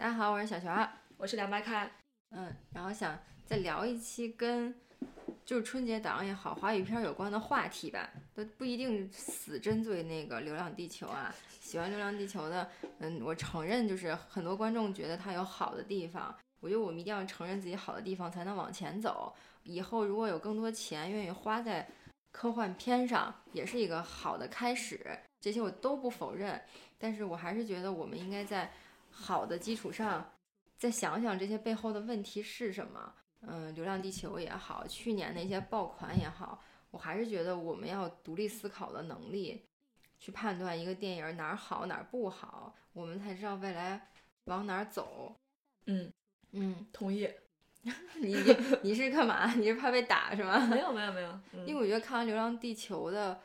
大家好，我是小璇儿，我是凉白开。嗯，然后想再聊一期跟就是春节档也好，华语片有关的话题吧，都不一定死针对那个《流浪地球》啊。喜欢《流浪地球》的，嗯，我承认就是很多观众觉得它有好的地方，我觉得我们一定要承认自己好的地方，才能往前走。以后如果有更多钱愿意花在科幻片上，也是一个好的开始。这些我都不否认，但是我还是觉得我们应该在。好的基础上，再想想这些背后的问题是什么？嗯，《流浪地球》也好，去年那些爆款也好，我还是觉得我们要独立思考的能力，去判断一个电影哪儿好哪儿不好，我们才知道未来往哪儿走。嗯嗯，同意。你你是干嘛？你是怕被打是吗？没有没有没有，因为我觉得看完《流浪地球》的。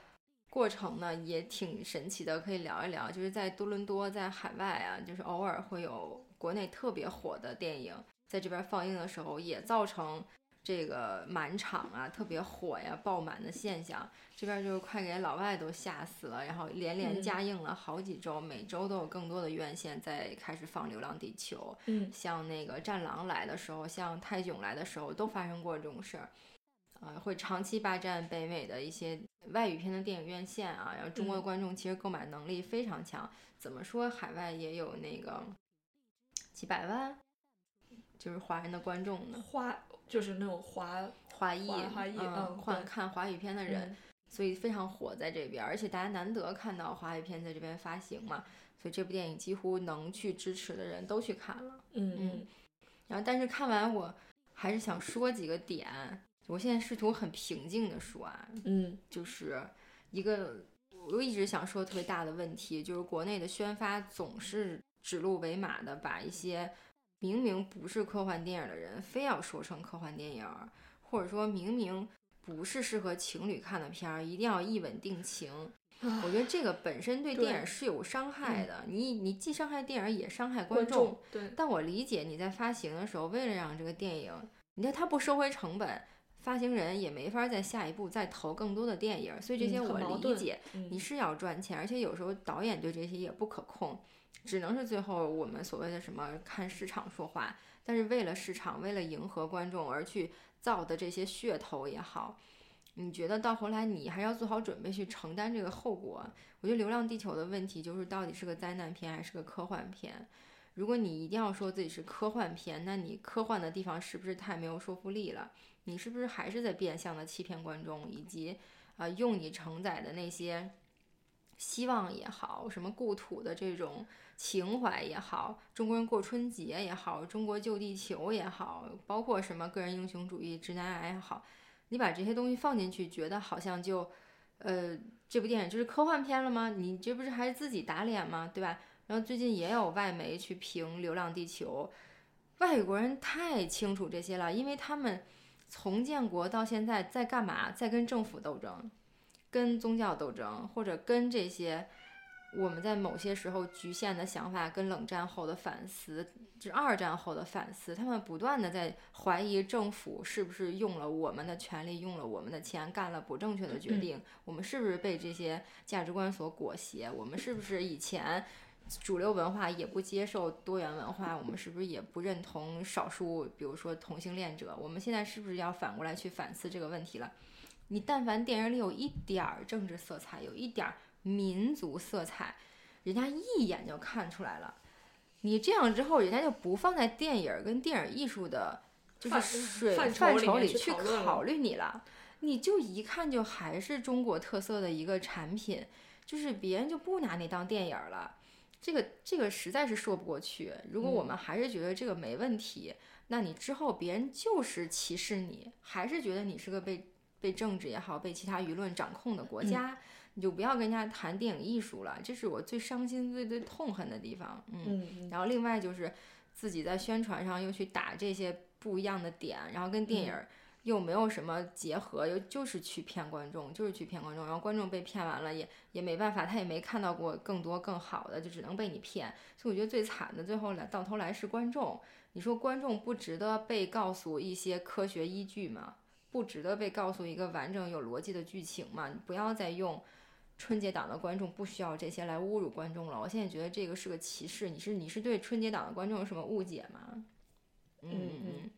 过程呢也挺神奇的，可以聊一聊。就是在多伦多，在海外啊，就是偶尔会有国内特别火的电影在这边放映的时候，也造成这个满场啊特别火呀、爆满的现象。这边就是快给老外都吓死了，然后连连加映了好几周，每周都有更多的院线在开始放《流浪地球》。嗯，像那个《战狼》来的时候，像《泰囧》来的时候，都发生过这种事儿。啊，会长期霸占北美的一些外语片的电影院线啊，然后中国的观众其实购买能力非常强。怎么说，海外也有那个几百万，就是华人的观众呢，华就是那种华华裔，华裔嗯，看看华语片的人，所以非常火在这边，而且大家难得看到华语片在这边发行嘛，所以这部电影几乎能去支持的人都去看了。嗯嗯，然后但是看完我还是想说几个点。我现在试图很平静的说啊，嗯，就是一个我一直想说特别大的问题，就是国内的宣发总是指鹿为马的，把一些明明不是科幻电影的人非要说成科幻电影，或者说明明不是适合情侣看的片儿，一定要一吻定情。我觉得这个本身对电影是有伤害的，你你既伤害电影也伤害观众。对，但我理解你在发行的时候，为了让这个电影，你看它不收回成本。发行人也没法在下一步再投更多的电影，所以这些我理解。你是要赚钱，而且有时候导演对这些也不可控，只能是最后我们所谓的什么看市场说话。但是为了市场，为了迎合观众而去造的这些噱头也好，你觉得到后来你还要做好准备去承担这个后果？我觉得《流浪地球》的问题就是到底是个灾难片还是个科幻片？如果你一定要说自己是科幻片，那你科幻的地方是不是太没有说服力了？你是不是还是在变相的欺骗观众，以及啊，用你承载的那些希望也好，什么故土的这种情怀也好，中国人过春节也好，中国救地球也好，包括什么个人英雄主义、直男癌也好，你把这些东西放进去，觉得好像就呃，这部电影就是科幻片了吗？你这不是还是自己打脸吗？对吧？然后最近也有外媒去评《流浪地球》，外国人太清楚这些了，因为他们。从建国到现在在干嘛？在跟政府斗争，跟宗教斗争，或者跟这些我们在某些时候局限的想法，跟冷战后的反思，这二战后的反思，他们不断的在怀疑政府是不是用了我们的权利，用了我们的钱，干了不正确的决定。我们是不是被这些价值观所裹挟？我们是不是以前？主流文化也不接受多元文化，我们是不是也不认同少数，比如说同性恋者？我们现在是不是要反过来去反思这个问题了？你但凡电影里有一点儿政治色彩，有一点儿民族色彩，人家一眼就看出来了。你这样之后，人家就不放在电影跟电影艺术的，就是水范畴里去考虑你了。你就一看就还是中国特色的一个产品，就是别人就不拿你当电影了。这个这个实在是说不过去。如果我们还是觉得这个没问题，那你之后别人就是歧视你，还是觉得你是个被被政治也好、被其他舆论掌控的国家，你就不要跟人家谈电影艺术了。这是我最伤心、最最痛恨的地方。嗯，然后另外就是自己在宣传上又去打这些不一样的点，然后跟电影。又没有什么结合，又就是去骗观众，就是去骗观众，然后观众被骗完了，也也没办法，他也没看到过更多更好的，就只能被你骗。所以我觉得最惨的，最后来到头来是观众。你说观众不值得被告诉一些科学依据吗？不值得被告诉一个完整有逻辑的剧情吗？你不要再用春节档的观众不需要这些来侮辱观众了。我现在觉得这个是个歧视。你是你是对春节档的观众有什么误解吗？嗯嗯。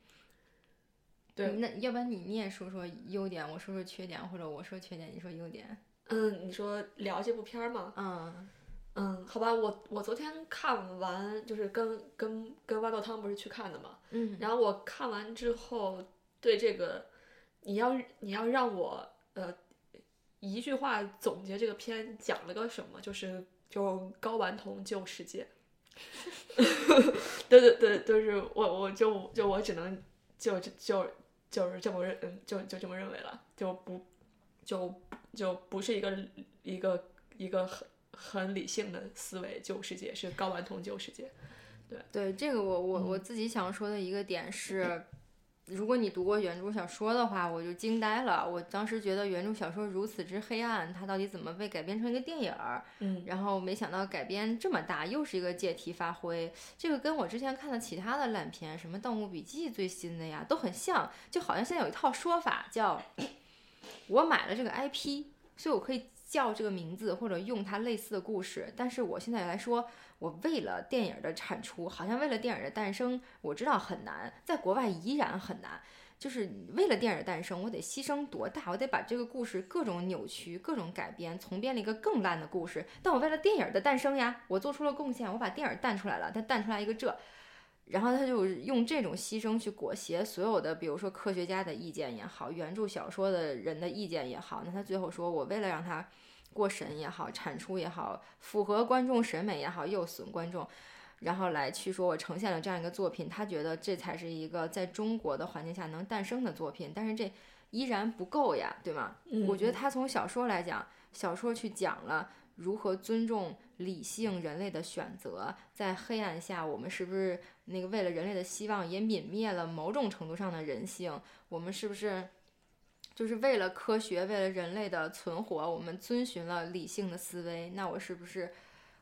对，那要不然你你也说说优点，我说说缺点，或者我说缺点，你说优点。嗯，你说聊这部片儿吗？嗯嗯，好吧，我我昨天看完，就是跟跟跟豌豆汤不是去看的嘛。嗯。然后我看完之后，对这个，你要你要让我呃一句话总结这个片讲了个什么，就是就高丸童救世界。对对对，就是我我就就我只能就就。就是这么认，嗯，就就这么认为了，就不，就就不是一个一个一个很很理性的思维旧世界，是睾丸酮旧世界，对对，这个我我我自己想说的一个点是。如果你读过原著小说的话，我就惊呆了。我当时觉得原著小说如此之黑暗，它到底怎么被改编成一个电影儿？嗯，然后没想到改编这么大，又是一个借题发挥。这个跟我之前看的其他的烂片，什么《盗墓笔记》最新的呀，都很像。就好像现在有一套说法，叫 我买了这个 IP，所以我可以叫这个名字或者用它类似的故事。但是我现在来说。我为了电影的产出，好像为了电影的诞生，我知道很难，在国外依然很难。就是为了电影诞生，我得牺牲多大？我得把这个故事各种扭曲、各种改编，重编了一个更烂的故事。但我为了电影的诞生呀，我做出了贡献，我把电影诞出来了，它诞出来一个这，然后他就用这种牺牲去裹挟所有的，比如说科学家的意见也好，原著小说的人的意见也好，那他最后说我为了让他。过审也好，产出也好，符合观众审美也好，又损观众，然后来去说我呈现了这样一个作品，他觉得这才是一个在中国的环境下能诞生的作品，但是这依然不够呀，对吗？我觉得他从小说来讲，小说去讲了如何尊重理性人类的选择，在黑暗下，我们是不是那个为了人类的希望也泯灭了某种程度上的人性？我们是不是？就是为了科学，为了人类的存活，我们遵循了理性的思维。那我是不是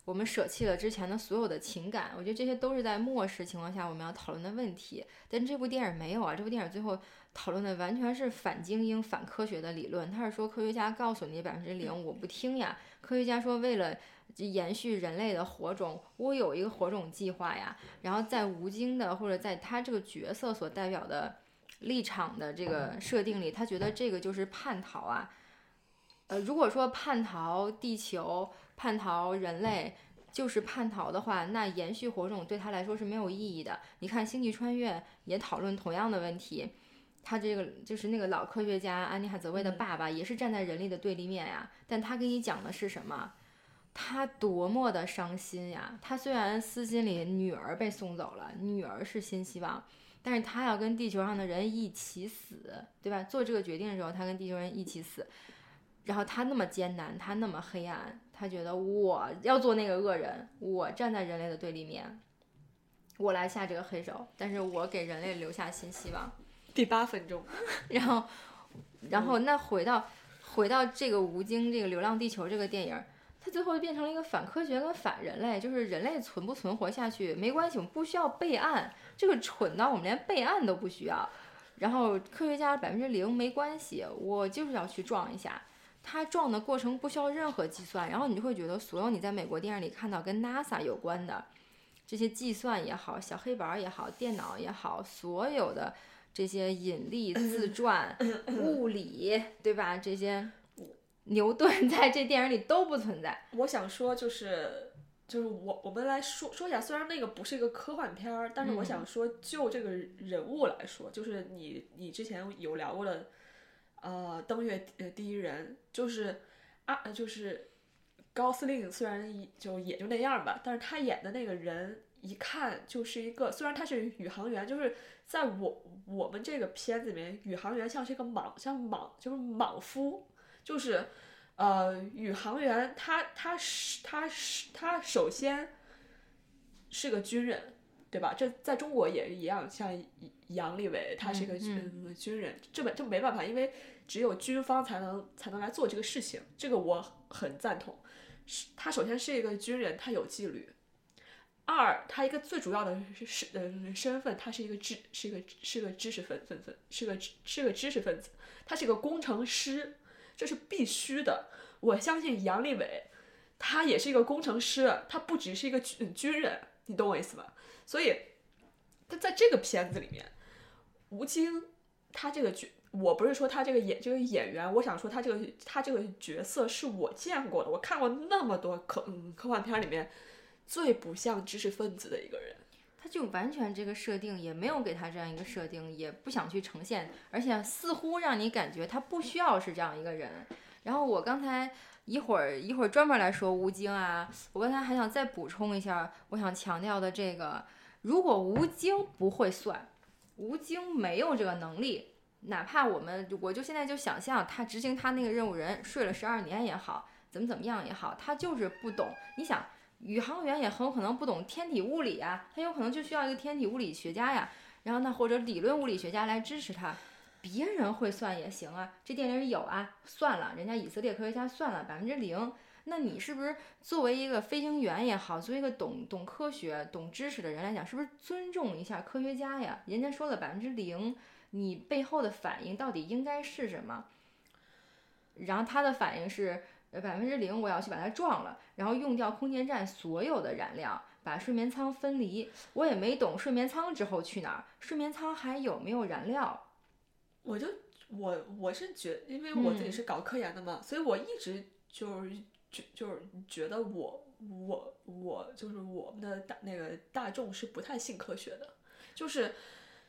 我们舍弃了之前的所有的情感？我觉得这些都是在漠视情况下我们要讨论的问题。但这部电影没有啊，这部电影最后讨论的完全是反精英、反科学的理论。他是说科学家告诉你百分之零，我不听呀。科学家说为了延续人类的火种，我有一个火种计划呀。然后在吴京的或者在他这个角色所代表的。立场的这个设定里，他觉得这个就是叛逃啊。呃，如果说叛逃地球、叛逃人类就是叛逃的话，那延续火种对他来说是没有意义的。你看《星际穿越》也讨论同样的问题，他这个就是那个老科学家安妮海瑟薇的爸爸，也是站在人类的对立面呀。但他给你讲的是什么？他多么的伤心呀！他虽然私心里女儿被送走了，女儿是新希望。但是他要跟地球上的人一起死，对吧？做这个决定的时候，他跟地球人一起死。然后他那么艰难，他那么黑暗，他觉得我要做那个恶人，我站在人类的对立面，我来下这个黑手。但是我给人类留下新希望。第八分钟，然后，然后那回到回到这个吴京这个《流浪地球》这个电影。它最后就变成了一个反科学跟反人类，就是人类存不存活下去没关系，我们不需要备案，这个蠢到我们连备案都不需要。然后科学家百分之零没关系，我就是要去撞一下，它撞的过程不需要任何计算，然后你就会觉得所有你在美国电影里看到跟 NASA 有关的这些计算也好，小黑板也好，电脑也好，所有的这些引力、自转、物理，对吧？这些。牛顿 在这电影里都不存在。我想说，就是就是我我们来说说一下，虽然那个不是一个科幻片儿，但是我想说，就这个人物来说，就是你你之前有聊过的，呃，登月呃第一人，就是啊，就是高司令，虽然就也就那样吧，但是他演的那个人一看就是一个，虽然他是宇航员，就是在我我们这个片子里面，宇航员像是一个莽，像莽就是莽夫。就是，呃，宇航员他他是他是他首先是个军人，对吧？这在中国也一样，像杨利伟他是一个军军人，这本这没办法，因为只有军方才能才能来做这个事情，这个我很赞同。是他首先是一个军人，他有纪律；二，他一个最主要的是呃身份，他是一个知是一个是个知识分分子，是个是个知识分子，他是个工程师。这是必须的。我相信杨利伟，他也是一个工程师，他不只是一个军军人，你懂我意思吧？所以，他在这个片子里面，吴京他这个角，我不是说他这个演这个演员，我想说他这个他这个角色是我见过的，我看过那么多科嗯科幻片里面最不像知识分子的一个人。他就完全这个设定也没有给他这样一个设定，也不想去呈现，而且似乎让你感觉他不需要是这样一个人。然后我刚才一会儿一会儿专门来说吴京啊，我刚才还想再补充一下，我想强调的这个，如果吴京不会算，吴京没有这个能力，哪怕我们我就现在就想象他执行他那个任务人睡了十二年也好，怎么怎么样也好，他就是不懂。你想。宇航员也很有可能不懂天体物理啊，他有可能就需要一个天体物理学家呀，然后呢或者理论物理学家来支持他。别人会算也行啊，这电影里有啊，算了，人家以色列科学家算了百分之零。那你是不是作为一个飞行员也好，作为一个懂懂科学、懂知识的人来讲，是不是尊重一下科学家呀？人家说了百分之零，你背后的反应到底应该是什么？然后他的反应是。百分之零，我要去把它撞了，然后用掉空间站所有的燃料，把睡眠舱分离。我也没懂睡眠舱之后去哪儿，睡眠舱还有没有燃料？我就我我是觉，因为我自己是搞科研的嘛，所以我一直就是就就是觉得我我我就是我们的大那个大众是不太信科学的，就是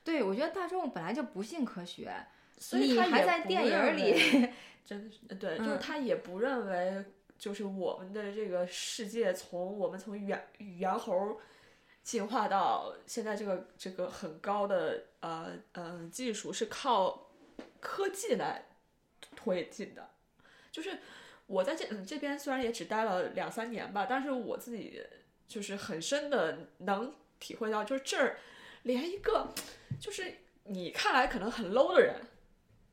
对我觉得大众本来就不信科学，所以他还在电影里。真的是对，就是他也不认为，就是我们的这个世界从我们从猿猿猴进化到现在这个这个很高的呃呃技术是靠科技来推进的。就是我在这嗯这边虽然也只待了两三年吧，但是我自己就是很深的能体会到，就是这儿连一个就是你看来可能很 low 的人，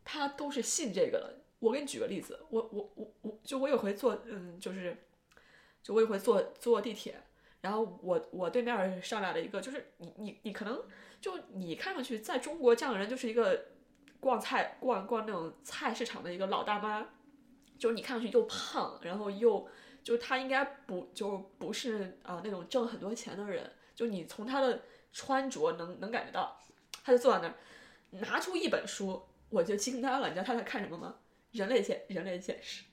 他都是信这个的。我给你举个例子，我我我我就我有回坐，嗯，就是，就我有回坐坐地铁，然后我我对面上来了一个，就是你你你可能就你看上去在中国这样的人就是一个逛菜逛逛那种菜市场的一个老大妈，就是你看上去又胖，然后又就是他应该不就不是啊那种挣很多钱的人，就你从他的穿着能能感觉到，他就坐在那儿拿出一本书，我就惊呆了，你知道他在看什么吗？人类现人类现实，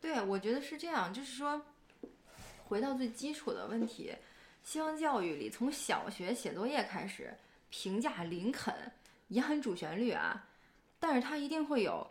对，我觉得是这样，就是说，回到最基础的问题，西方教育里从小学写作业开始评价林肯也很主旋律啊，但是他一定会有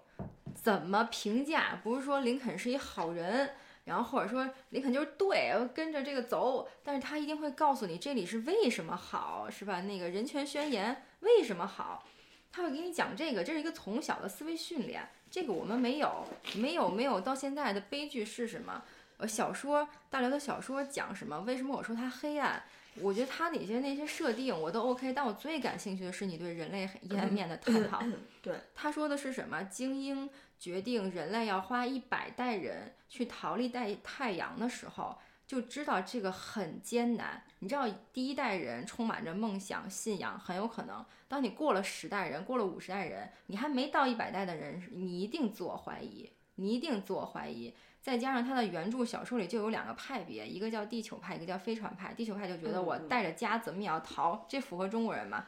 怎么评价，不是说林肯是一好人，然后或者说林肯就是对，跟着这个走，但是他一定会告诉你这里是为什么好，是吧？那个人权宣言为什么好，他会给你讲这个，这是一个从小的思维训练。这个我们没有，没有，没有。到现在的悲剧是什么？呃，小说大刘的小说讲什么？为什么我说它黑暗？我觉得他哪些那些设定我都 OK，但我最感兴趣的是你对人类阴暗面的探讨。对，他说的是什么？精英决定人类要花一百代人去逃离太太阳的时候。就知道这个很艰难。你知道，第一代人充满着梦想、信仰，很有可能，当你过了十代人，过了五十代人，你还没到一百代的人，你一定自我怀疑，你一定自我怀疑。再加上他的原著小说里就有两个派别，一个叫地球派，一个叫飞船派。地球派就觉得我带着家怎么也要逃，这符合中国人嘛？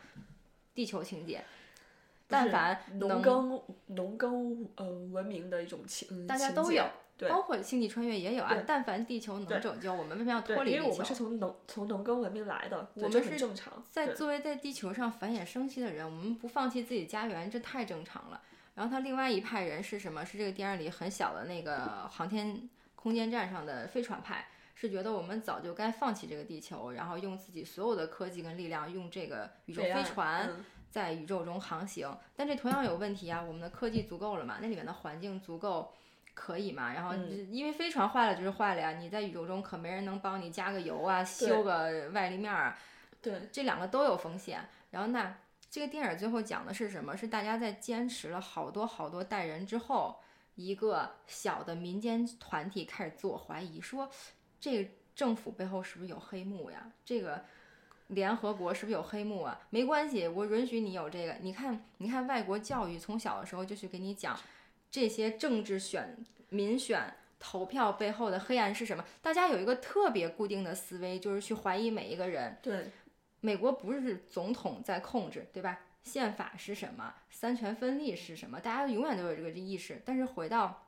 地球情节。但凡农耕农耕呃文明的一种情，大家都有。包括星际穿越也有啊，但凡地球能拯救，我们为什么要脱离地球？因为我们是从农从农耕文明来的，我们是正常。在作为在地球上繁衍生息的人，我们不放弃自己家园，这太正常了。然后他另外一派人是什么？是这个电影里很小的那个航天空间站上的飞船派，是觉得我们早就该放弃这个地球，然后用自己所有的科技跟力量，用这个宇宙飞船在宇宙中航行。但这同样有问题啊！我们的科技足够了嘛？那里面的环境足够？可以嘛？然后因为飞船坏了就是坏了呀，你在宇宙中可没人能帮你加个油啊，修个外立面啊。对，这两个都有风险。然后那这个电影最后讲的是什么？是大家在坚持了好多好多代人之后，一个小的民间团体开始自我怀疑，说这个政府背后是不是有黑幕呀？这个联合国是不是有黑幕啊？没关系，我允许你有这个。你看，你看外国教育从小的时候就去给你讲。这些政治选民选投票背后的黑暗是什么？大家有一个特别固定的思维，就是去怀疑每一个人。对，美国不是总统在控制，对吧？宪法是什么？三权分立是什么？大家永远都有这个意识。但是回到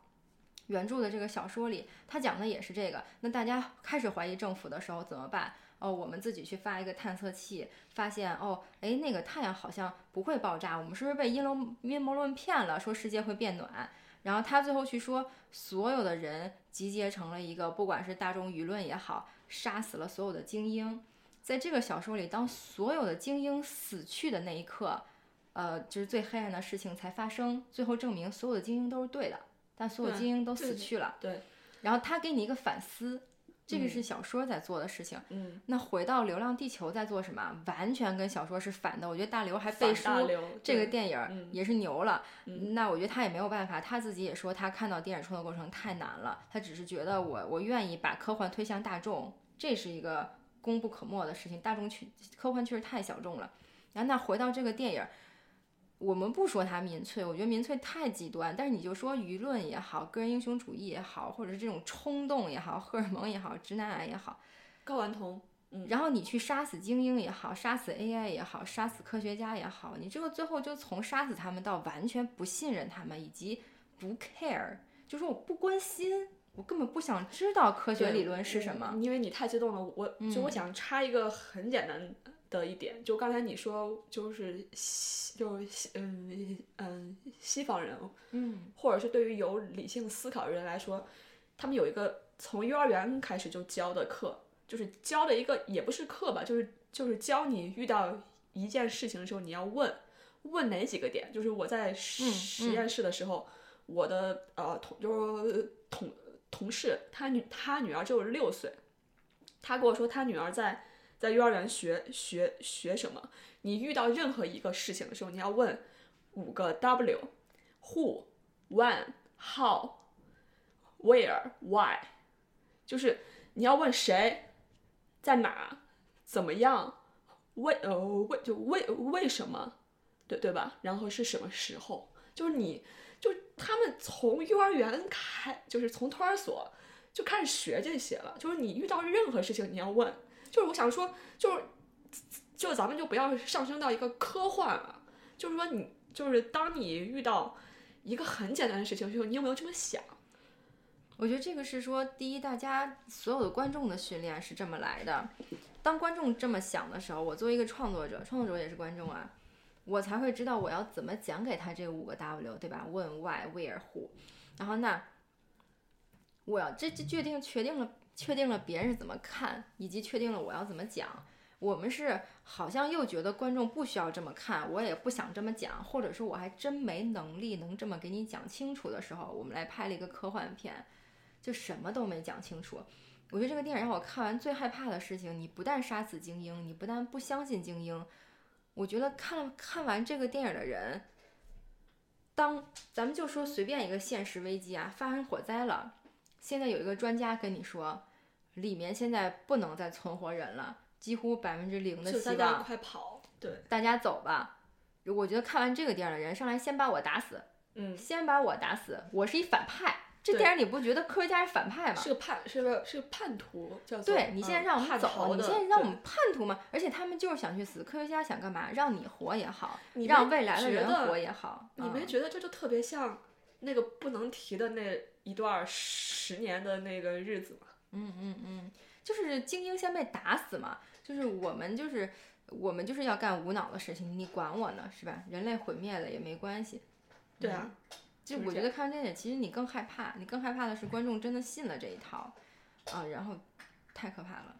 原著的这个小说里，他讲的也是这个。那大家开始怀疑政府的时候怎么办？哦，我们自己去发一个探测器，发现哦，哎，那个太阳好像不会爆炸，我们是不是被阴谋阴谋论骗了？说世界会变暖。然后他最后去说，所有的人集结成了一个，不管是大众舆论也好，杀死了所有的精英。在这个小说里，当所有的精英死去的那一刻，呃，就是最黑暗的事情才发生。最后证明所有的精英都是对的，但所有精英都死去了。对。然后他给你一个反思。这个是小说在做的事情，嗯，那回到《流浪地球》在做什么？完全跟小说是反的。我觉得大刘还背书，这个电影也是牛了。那我觉得他也没有办法，他自己也说他看到电影创作过程太难了，他只是觉得我我愿意把科幻推向大众，这是一个功不可没的事情。大众去科幻确实太小众了。然后那回到这个电影。我们不说他民粹，我觉得民粹太极端。但是你就说舆论也好，个人英雄主义也好，或者是这种冲动也好，荷尔蒙也好，直男癌也好，睾丸酮，嗯，然后你去杀死精英也好，杀死 AI 也好，杀死科学家也好，你这个最后就从杀死他们到完全不信任他们，以及不 care，就是我不关心，我根本不想知道科学理论是什么。因为你太激动了，我就我想插一个很简单。的一点，就刚才你说，就是西，就西，嗯嗯，西方人，嗯，或者是对于有理性思考的人来说，他们有一个从幼儿园开始就教的课，就是教的一个也不是课吧，就是就是教你遇到一件事情的时候，你要问问哪几个点。就是我在实验室的时候，我的呃同就是同同事，他女他女儿只有六岁，他跟我说他女儿在。在幼儿园学学学什么？你遇到任何一个事情的时候，你要问五个 W：Who、When、How、Where、Why，就是你要问谁，在哪，怎么样，为呃为就为为什么，对对吧？然后是什么时候？就是你就他们从幼儿园开，就是从托儿所就开始学这些了。就是你遇到任何事情，你要问。就是我想说，就是，就咱们就不要上升到一个科幻了。就是说，你就是当你遇到一个很简单的事情时候，你有没有这么想？我觉得这个是说，第一，大家所有的观众的训练是这么来的。当观众这么想的时候，我作为一个创作者，创作者也是观众啊，我才会知道我要怎么讲给他这五个 W，对吧？问 Why、Where、Who，然后那我要这这决定确定了。确定了别人是怎么看，以及确定了我要怎么讲。我们是好像又觉得观众不需要这么看，我也不想这么讲，或者说我还真没能力能这么给你讲清楚的时候，我们来拍了一个科幻片，就什么都没讲清楚。我觉得这个电影让我看完最害怕的事情，你不但杀死精英，你不但不相信精英，我觉得看看完这个电影的人，当咱们就说随便一个现实危机啊，发生火灾了。现在有一个专家跟你说，里面现在不能再存活人了，几乎百分之零的希望。快跑！对，大家走吧。我觉得看完这个电影的人上来先把我打死，嗯，先把我打死。我是一反派。这电影你不觉得科学家是反派吗？是个叛，是个是个叛徒，叫对你现在让我们走，你现在让我们叛徒吗？而且他们就是想去死。科学家想干嘛？让你活也好，让未来的人活也好。你没觉得这就特别像那个不能提的那？一段十年的那个日子嘛，嗯嗯嗯，就是精英先被打死嘛，就是我们就是我们就是要干无脑的事情，你管我呢是吧？人类毁灭了也没关系，对啊，就我觉得看完电影，其实你更害怕，你更害怕的是观众真的信了这一套，啊，然后太可怕了。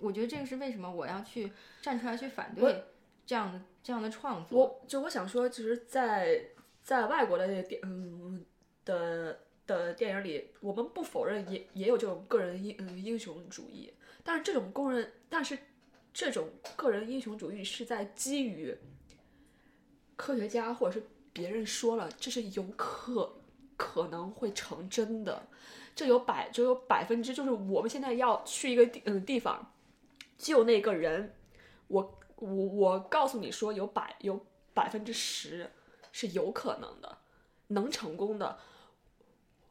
我觉得这个是为什么我要去站出来去反对这样的这样的创作。我就我想说，其实，在在外国的电嗯。的的电影里，我们不否认也也有这种个人英嗯英雄主义，但是这种工人，但是这种个人英雄主义是在基于科学家或者是别人说了，这是有可可能会成真的，这有百就有百分之就是我们现在要去一个地嗯地方救那个人，我我我告诉你说有百有百分之十是有可能的，能成功的。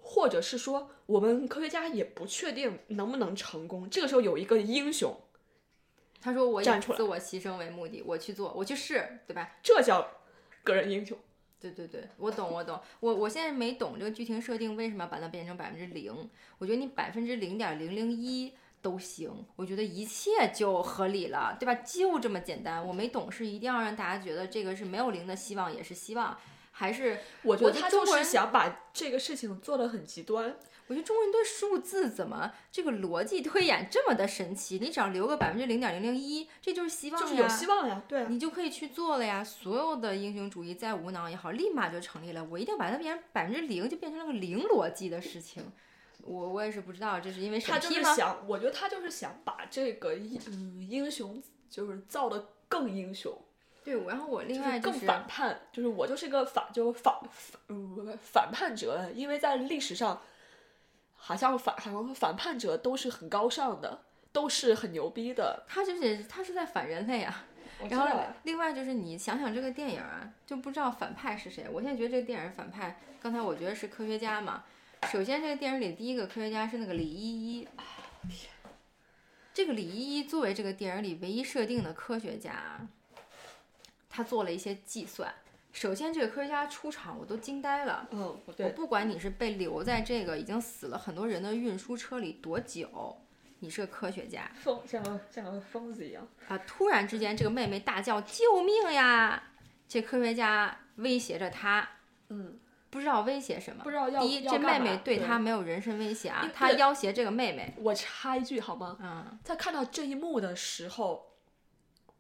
或者是说我们科学家也不确定能不能成功。这个时候有一个英雄，他说我以自我牺牲为目的，我去做，我去试，对吧？这叫个人英雄。对对对，我懂我懂，我我现在没懂这个剧情设定为什么要把它变成百分之零？我觉得你百分之零点零零一都行，我觉得一切就合理了，对吧？就这么简单。我没懂是一定要让大家觉得这个是没有零的希望也是希望，还是我觉得他就是想把这个事情做得很极端。我觉得中国人对数字怎么这个逻辑推演这么的神奇？你只要留个百分之零点零零一，这就是希望呀，就是有希望呀，对，你就可以去做了呀。所有的英雄主义再无脑也好，立马就成立了。我一定要把它变成百分之零，就变成了个零逻辑的事情。我我也是不知道，这是因为审批吗？他就是想，我觉得他就是想把这个英嗯英雄就是造的更英雄。对，然后我另外更反叛，就是我就是个反就反反嗯反叛者，因为在历史上。好像反好像反叛者都是很高尚的，都是很牛逼的。他就是他是在反人类啊。然后另外就是你想想这个电影啊，就不知道反派是谁。我现在觉得这个电影反派，刚才我觉得是科学家嘛。首先这个电影里第一个科学家是那个李依依。天，这个李依依作为这个电影里唯一设定的科学家，他做了一些计算。首先，这个科学家出场，我都惊呆了。嗯，我不管你是被留在这个已经死了很多人的运输车里多久，你是个科学家，疯像个像个疯子一样啊！突然之间，这个妹妹大叫救命呀！这科学家威胁着她，嗯，不知道威胁什么。不知道要第一，这妹妹对他没有人身威胁啊，他要挟这个妹妹。我插一句好吗？嗯，在看到这一幕的时候，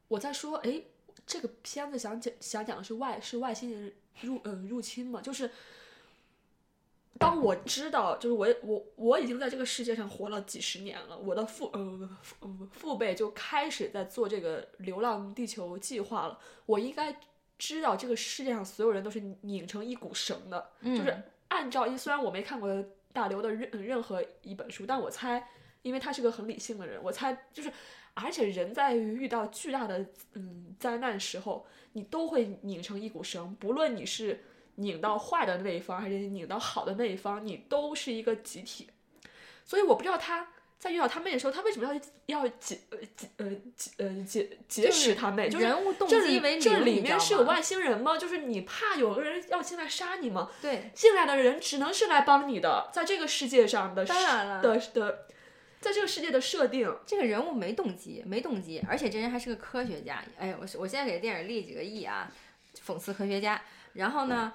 我在说，哎。这个片子想讲想讲的是外是外星人入嗯入侵嘛？就是当我知道，就是我我我已经在这个世界上活了几十年了，我的父呃父父辈就开始在做这个流浪地球计划了。我应该知道这个世界上所有人都是拧成一股绳的，就是按照虽然我没看过大刘的任任何一本书，但我猜，因为他是个很理性的人，我猜就是。而且人在遇到巨大的嗯灾难时候，你都会拧成一股绳，不论你是拧到坏的那一方，还是拧到好的那一方，你都是一个集体。所以我不知道他在遇到他妹的时候，他为什么要要劫呃劫呃劫呃劫劫持他妹？就是人物动机为这里面是有外星人吗？就是你怕有个人要进来杀你吗？对，进来的人只能是来帮你的，在这个世界上的当然了的的。在这个世界的设定，这个人物没动机，没动机，而且这人还是个科学家。哎，我我现在给电影立几个亿啊，讽刺科学家。然后呢，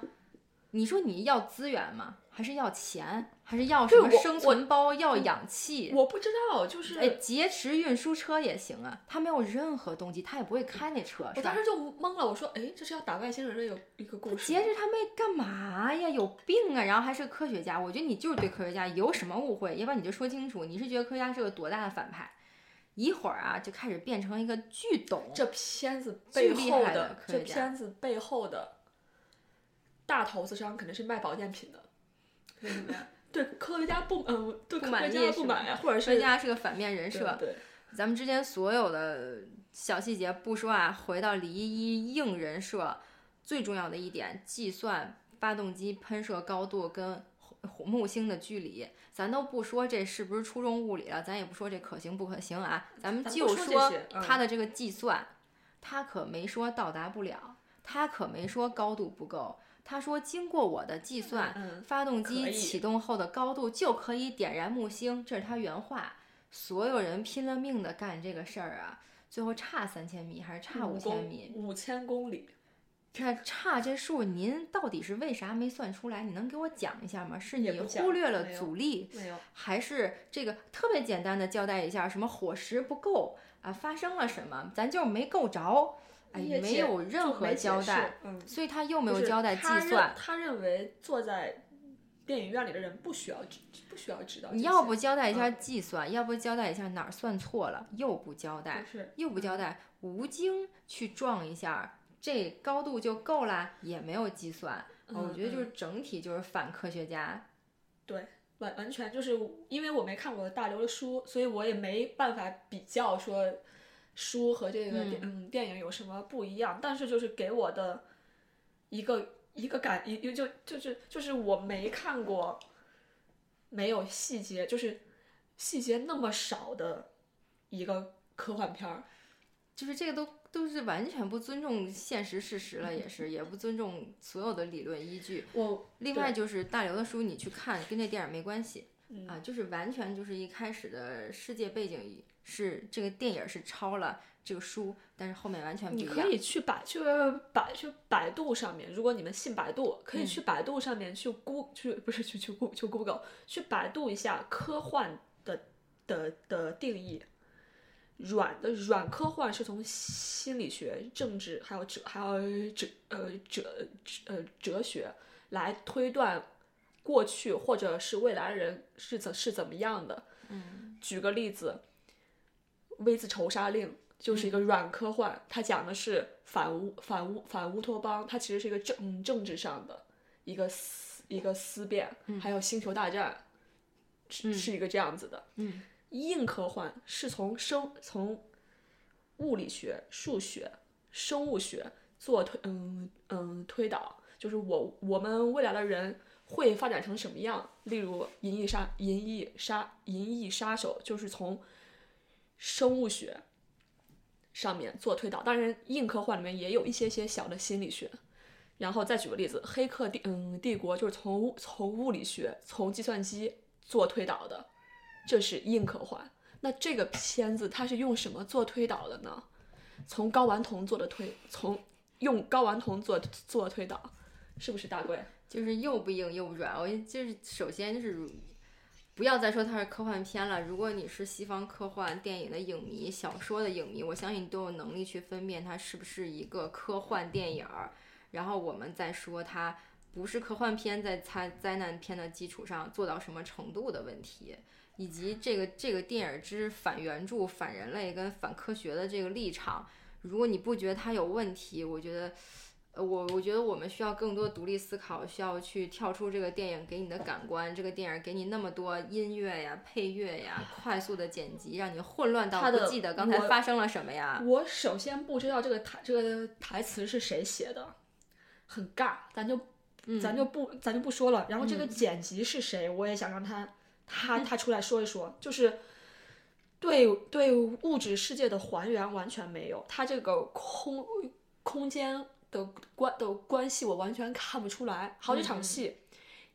你说你要资源吗？还是要钱？还是要什么生存包？要氧气？我不知道，就是哎，劫持运输车也行啊。他没有任何动机，他也不会开那车。我当时就懵了，我说，哎，这是要打外星人的有一个故事。劫持他妹干嘛呀？有病啊！然后还是个科学家，我觉得你就是对科学家有什么误会？要不然你就说清楚，你是觉得科学家是个多大的反派？一会儿啊，就开始变成一个巨懂这片子背后的这片子背后的大投资商肯定是卖保健品的。为什么呀？对科学家不嗯，对科学家不满呀，或者是科学家是个反面人设。对，咱们之间所有的小细节不说啊，回到李依依硬人设，最重要的一点，计算发动机喷射高度跟木星的距离，咱都不说这是不是初中物理了，咱也不说这可行不可行啊，咱们就说他的这个计算，他可没说到达不了，他可没说高度不够。他说：“经过我的计算，发动机启动后的高度就可以点燃木星。”这是他原话。所有人拼了命的干这个事儿啊，最后差三千米还是差五千米？五千公里。那差这数，您到底是为啥没算出来？你能给我讲一下吗？是你忽略了阻力，还是这个特别简单的交代一下？什么伙食不够啊？发生了什么？咱就是没够着。哎，没有任何交代，所以他又没有交代计算。他认为坐在电影院里的人不需要知，不需要知道。你要不交代一下计算，要不交代一下哪儿算错了，又不交代，又不交代。吴京去撞一下，这高度就够了，也没有计算。我觉得就是整体就是反科学家。对，完完全就是因为我没看过大刘的书，所以我也没办法比较说。书和这个电嗯电影有什么不一样？但是就是给我的一个一个感一就就是就是我没看过没有细节，就是细节那么少的一个科幻片儿，就是这个都都是完全不尊重现实事实了，也是 也不尊重所有的理论依据。我另外就是大刘的书，你去看跟这电影没关系啊，就是完全就是一开始的世界背景是这个电影是抄了。这个书，但是后面完全不一样。你可以去百去百去百度上面，如果你们信百度，可以去百度上面去估去不是去去估去 Google 去百度一下科幻的的的定义。软的软科幻是从心理学、政治还有哲还有哲呃哲呃哲学来推断过去或者是未来人是怎是怎么样的。嗯，举个例子，《V 字仇杀令》。就是一个软科幻，它讲的是反乌反乌反乌托邦，它其实是一个政政治上的一个思一个思辨，还有星球大战，是是一个这样子的。嗯，硬科幻是从生从物理学、数学、生物学做推嗯嗯推导，就是我我们未来的人会发展成什么样？例如《银翼杀银翼杀银翼杀手》就是从生物学。上面做推导，当然硬科幻里面也有一些些小的心理学。然后再举个例子，《黑客帝嗯帝国》就是从从物理学、从计算机做推导的，这是硬科幻。那这个片子它是用什么做推导的呢？从睾丸酮做的推，从用睾丸酮做做推导，是不是大贵？就是又不硬又不软。我就是首先就是。不要再说它是科幻片了。如果你是西方科幻电影的影迷、小说的影迷，我相信你都有能力去分辨它是不是一个科幻电影。然后我们再说它不是科幻片，在它灾难片的基础上做到什么程度的问题，以及这个这个电影之反原著、反人类跟反科学的这个立场。如果你不觉得它有问题，我觉得。呃，我我觉得我们需要更多独立思考，需要去跳出这个电影给你的感官，这个电影给你那么多音乐呀、配乐呀、快速的剪辑，让你混乱到不记得刚才发生了什么呀。我首先不知道这个台这个台词是谁写的，很尬，咱就咱就不咱就不说了。然后这个剪辑是谁，我也想让他他他出来说一说，就是对对物质世界的还原完全没有，它这个空空间。的关的关系我完全看不出来，好几场戏，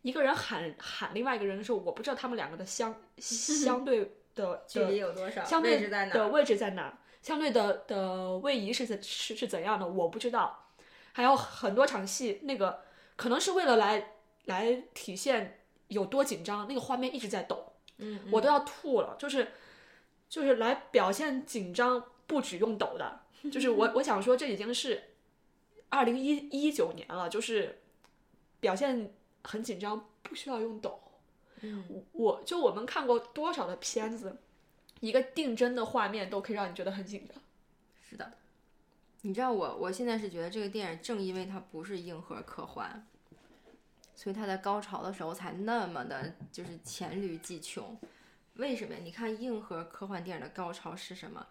一个人喊喊另外一个人的时候，我不知道他们两个的相 相对的 距离有多少，相对的位置在哪，相对的的位移是怎是是怎样的，我不知道。还有很多场戏，那个可能是为了来来体现有多紧张，那个画面一直在抖，嗯，我都要吐了，就是就是来表现紧张，不止用抖的，就是我我想说这已经是。二零一一九年了，就是表现很紧张，不需要用抖。嗯，我就我们看过多少的片子，一个定帧的画面都可以让你觉得很紧张。是的，你知道我我现在是觉得这个电影正因为它不是硬核科幻，所以它在高潮的时候才那么的就是黔驴技穷。为什么呀？你看硬核科幻电影的高潮是什么？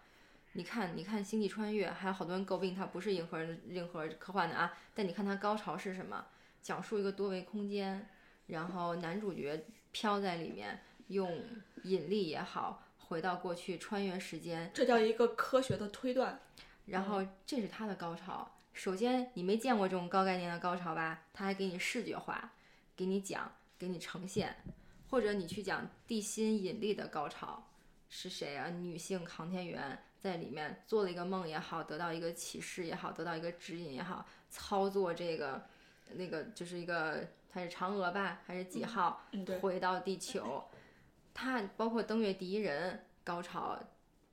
你看，你看《星际穿越》，还有好多人诟病它不是硬核硬核科幻的啊。但你看它高潮是什么？讲述一个多维空间，然后男主角飘在里面，用引力也好，回到过去，穿越时间。这叫一个科学的推断。然后这是它的高潮。首先，你没见过这种高概念的高潮吧？它还给你视觉化，给你讲，给你呈现。或者你去讲地心引力的高潮是谁啊？女性航天员。在里面做了一个梦也好，得到一个启示也好，得到一个指引也好，操作这个那个就是一个它是嫦娥吧，还是几号？回到地球，它包括登月第一人高潮，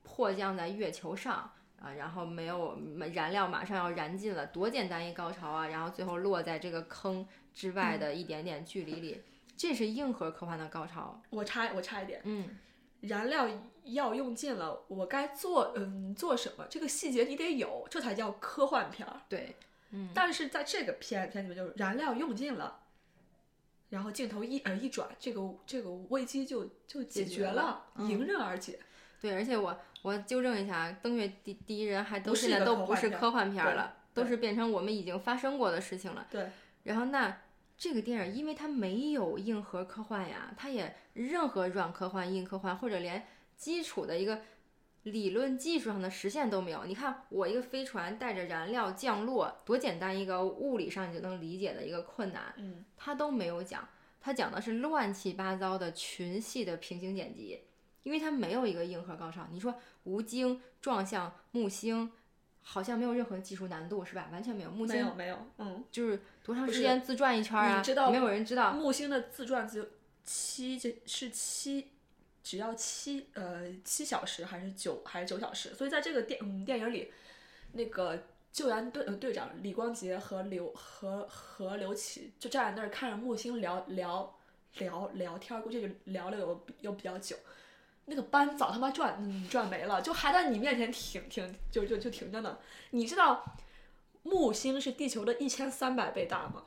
迫降在月球上啊，然后没有燃料，马上要燃尽了，多简单一高潮啊！然后最后落在这个坑之外的一点点距离里，这是硬核科幻的高潮。我差我差一点，嗯。燃料要用尽了，我该做嗯做什么？这个细节你得有，这才叫科幻片儿。对，嗯。但是在这个片片里面，就是燃料用尽了，然后镜头一呃一转，这个这个危机就就解决了，迎刃而解。对，而且我我纠正一下，登月第第一人还都现在都不是科幻片了，都是变成我们已经发生过的事情了。对。然后那这个电影，因为它没有硬核科幻呀，它也任何软科幻、硬科幻，或者连基础的一个理论技术上的实现都没有。你看，我一个飞船带着燃料降落，多简单一个物理上你就能理解的一个困难，嗯，它都没有讲。它讲的是乱七八糟的群系的平行剪辑，因为它没有一个硬核高潮。你说吴京撞向木星。好像没有任何技术难度，是吧？完全没有。木星没有没有，嗯，就是多长时间自转一圈啊？你知道没有人知道。木星的自转只有七，是七，只要七呃七小时还是九还是九小时？所以在这个电嗯电影里，那个救援队队长李光洁和刘和和刘启就站在那儿看着木星聊聊聊聊天，估计就聊了有有比较久。那个班早他妈转嗯转没了，就还在你面前停停就就就停着呢。你知道木星是地球的一千三百倍大吗？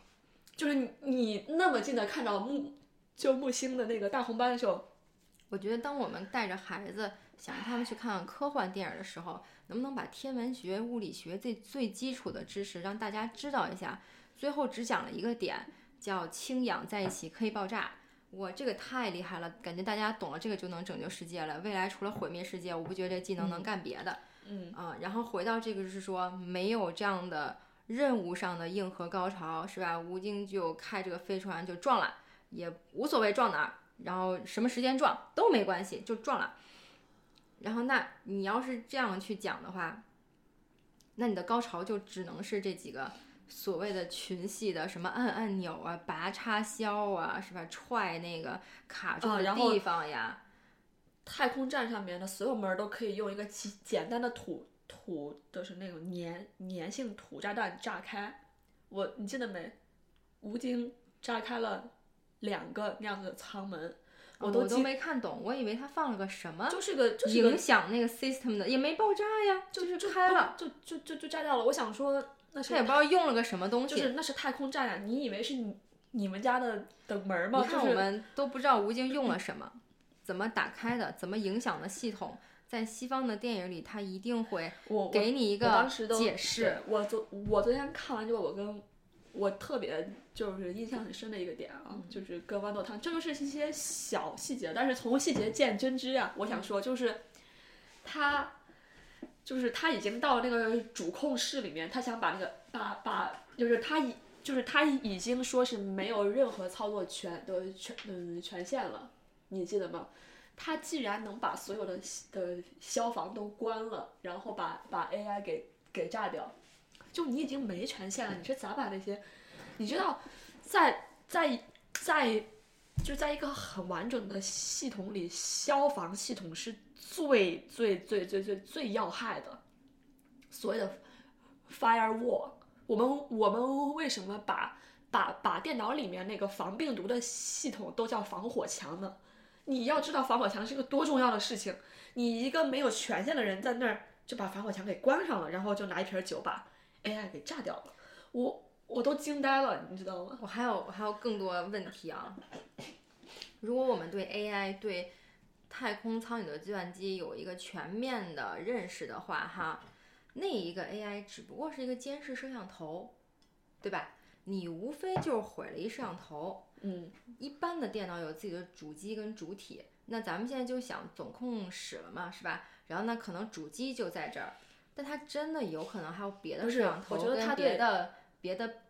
就是你那么近的看到木就木星的那个大红斑的时候，我觉得当我们带着孩子想让他们去看科幻电影的时候，能不能把天文学、物理学这最基础的知识让大家知道一下？最后只讲了一个点，叫氢氧在一起可以爆炸。哇，这个太厉害了！感觉大家懂了这个就能拯救世界了。未来除了毁灭世界，我不觉得这技能能干别的。嗯啊，然后回到这个是说没有这样的任务上的硬核高潮，是吧？吴京就开这个飞船就撞了，也无所谓撞哪儿，然后什么时间撞都没关系，就撞了。然后那你要是这样去讲的话，那你的高潮就只能是这几个。所谓的群系的什么按按钮啊、拔插销啊，是吧？踹那个卡住的地方呀。太空站上面的所有门都可以用一个简简单的土土就是那种粘粘性土炸弹炸开。我你记得没？吴京炸开了两个那样子的舱门，我都我都没看懂，我以为他放了个什么，就是个影响那个 system 的，也没爆炸呀，就是开了，就就就就炸掉了。我想说。他也不知道用了个什么东西，就是那是太空站呀！你以为是你你们家的的门吗？你看我们都不知道吴京用了什么，怎么打开的，怎么影响的系统，在西方的电影里，他一定会给你一个解释。我昨我昨天看完之后，我跟我特别就是印象很深的一个点啊，就是跟豌豆汤，这就是一些小细节，但是从细节见真知啊。我想说，就是他。就是他已经到那个主控室里面，他想把那个把把，就是他已就是他已经说是没有任何操作权的权嗯权限了，你记得吗？他既然能把所有的的消防都关了，然后把把 AI 给给炸掉，就你已经没权限了，你是咋把那些？你知道，在在在就在一个很完整的系统里，消防系统是。最最最最最最要害的，所谓的 firewall，我们我们为什么把把把电脑里面那个防病毒的系统都叫防火墙呢？你要知道防火墙是个多重要的事情，你一个没有权限的人在那儿就把防火墙给关上了，然后就拿一瓶酒把 AI 给炸掉了，我我都惊呆了，你知道吗？我还有我还有更多问题啊，如果我们对 AI 对。太空舱里的计算机有一个全面的认识的话，哈，那一个 AI 只不过是一个监视摄像头，对吧？你无非就是毁了一摄像头。嗯，一般的电脑有自己的主机跟主体，那咱们现在就想总控室了嘛，是吧？然后呢，可能主机就在这儿，但它真的有可能还有别的摄像头跟别的别的。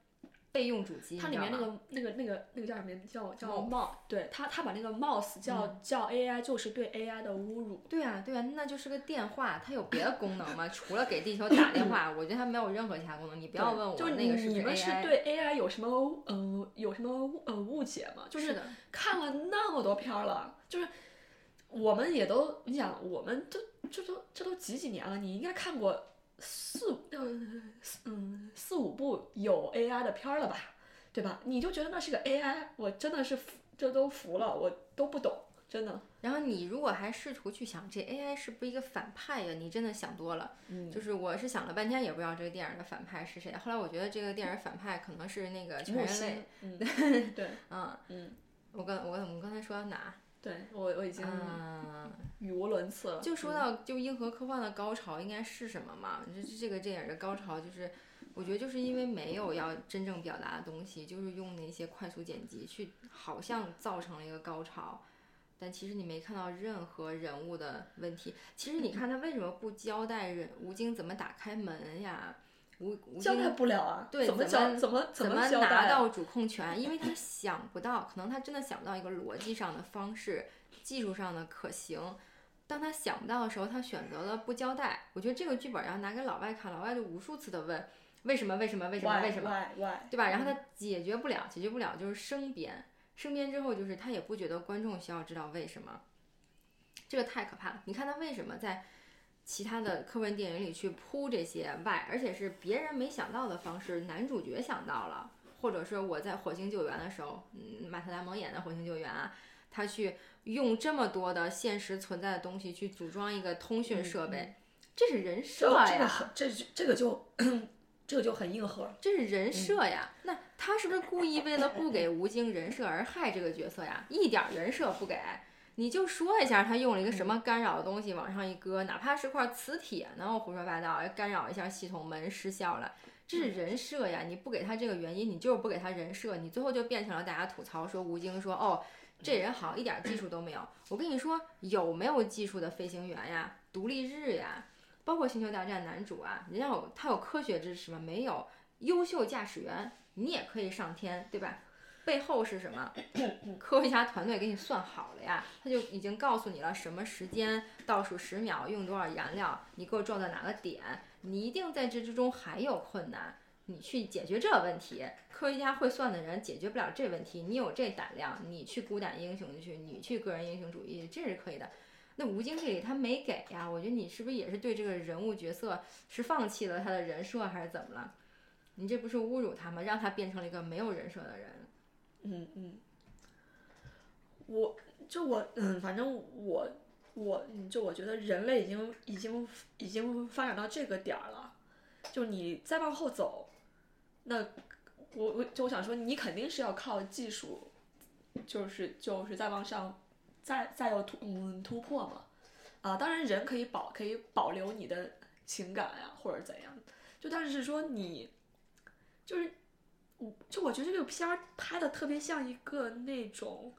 备用主机，它里面那个那个那个那个叫什么？叫叫对它它把那个 mouse 叫叫 AI，就是对 AI 的侮辱。对啊对啊，那就是个电话，它有别的功能吗？除了给地球打电话，我觉得它没有任何其他功能。你不要问我那个是。你们是对 AI 有什么呃有什么呃误解吗？就是看了那么多片了，就是我们也都你想，我们这这都这都几几年了，你应该看过。四呃嗯四五部有 AI 的片儿了吧，对吧？你就觉得那是个 AI，我真的是这都服了，我都不懂，真的。然后你如果还试图去想这 AI 是不是一个反派呀？你真的想多了。嗯。就是我是想了半天也不知道这个电影的反派是谁。后来我觉得这个电影反派可能是那个全人类。嗯。对。嗯嗯。我刚我我们刚才说到哪？对我我已经语无伦次了。就说到就硬核科幻的高潮应该是什么嘛？这这个电影的高潮就是，我觉得就是因为没有要真正表达的东西，就是用那些快速剪辑去，好像造成了一个高潮。但其实你没看到任何人物的问题。其实你看他为什么不交代人吴京怎么打开门呀？吴吴交代不了啊？对，怎么怎么怎么拿到主控权？因为他想不到，可能他真的想不到一个逻辑上的方式，技术上的可行。当他想不到的时候，他选择了不交代。我觉得这个剧本要拿给老外看，老外就无数次的问为什么为什么为什么为什么，对吧？然后他解决不了，解决不了就是生编。生编之后，就是他也不觉得观众需要知道为什么，这个太可怕了。你看他为什么在其他的科幻电影里去铺这些外，而且是别人没想到的方式，男主角想到了，或者是我在火星救援的时候，嗯，马特·达蒙演的火星救援啊，他去用这么多的现实存在的东西去组装一个通讯设备，这是人设呀，这这个就。这个就很硬核，这是人设呀。那他是不是故意为了不给吴京人设而害这个角色呀？一点人设不给，你就说一下他用了一个什么干扰的东西往上一搁，哪怕是块磁铁呢？我胡说八道，干扰一下系统门失效了，这是人设呀。你不给他这个原因，你就是不给他人设，你最后就变成了大家吐槽说吴京说哦，这人好像一点技术都没有。我跟你说，有没有技术的飞行员呀？独立日呀？包括《星球大战》男主啊，人家有他有科学知识吗？没有，优秀驾驶员你也可以上天，对吧？背后是什么？科学家团队给你算好了呀，他就已经告诉你了什么时间，倒数十秒用多少燃料，你给我撞在哪个点，你一定在这之中还有困难，你去解决这问题。科学家会算的人解决不了这问题，你有这胆量，你去孤胆英雄去，你去个人英雄主义，这是可以的。那吴京这里他没给呀，我觉得你是不是也是对这个人物角色是放弃了他的人设还是怎么了？你这不是侮辱他吗？让他变成了一个没有人设的人。嗯嗯，我就我嗯，反正我我就我觉得人类已经已经已经发展到这个点儿了，就你再往后走，那我我就我想说，你肯定是要靠技术，就是就是再往上。再再有突嗯突破嘛，啊，当然人可以保可以保留你的情感呀，或者怎样，就但是说你，就是我就我觉得这个片儿拍的特别像一个那种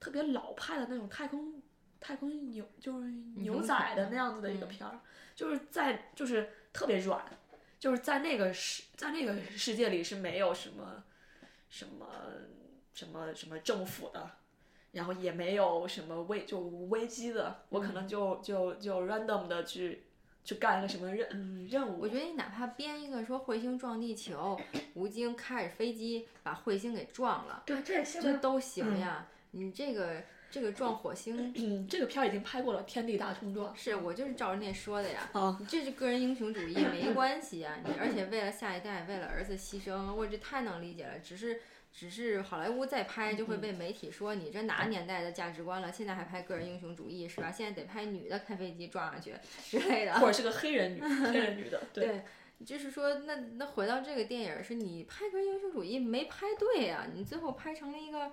特别老派的那种太空太空牛就是牛仔的那样子的一个片儿，就是在就是特别软，就是在那个世在那个世界里是没有什么什么什么什么政府的。然后也没有什么危就危机的，我可能就就就 random 的去去干一个什么任任务。我觉得你哪怕编一个说彗星撞地球，吴京开着飞机把彗星给撞了，对，这也行，这都行呀。你这个这个撞火星，这个片儿已经拍过了，《天地大冲撞》。是我就是照着那说的呀。啊，这是个人英雄主义，没关系呀。你而且为了下一代，为了儿子牺牲，我这太能理解了。只是。只是好莱坞再拍就会被媒体说你这哪年代的价值观了？现在还拍个人英雄主义是吧？现在得拍女的开飞机撞上去之类的，或者是个黑人女 黑人女的。对，就是说那那回到这个电影是你拍个人英雄主义没拍对呀？你最后拍成了一个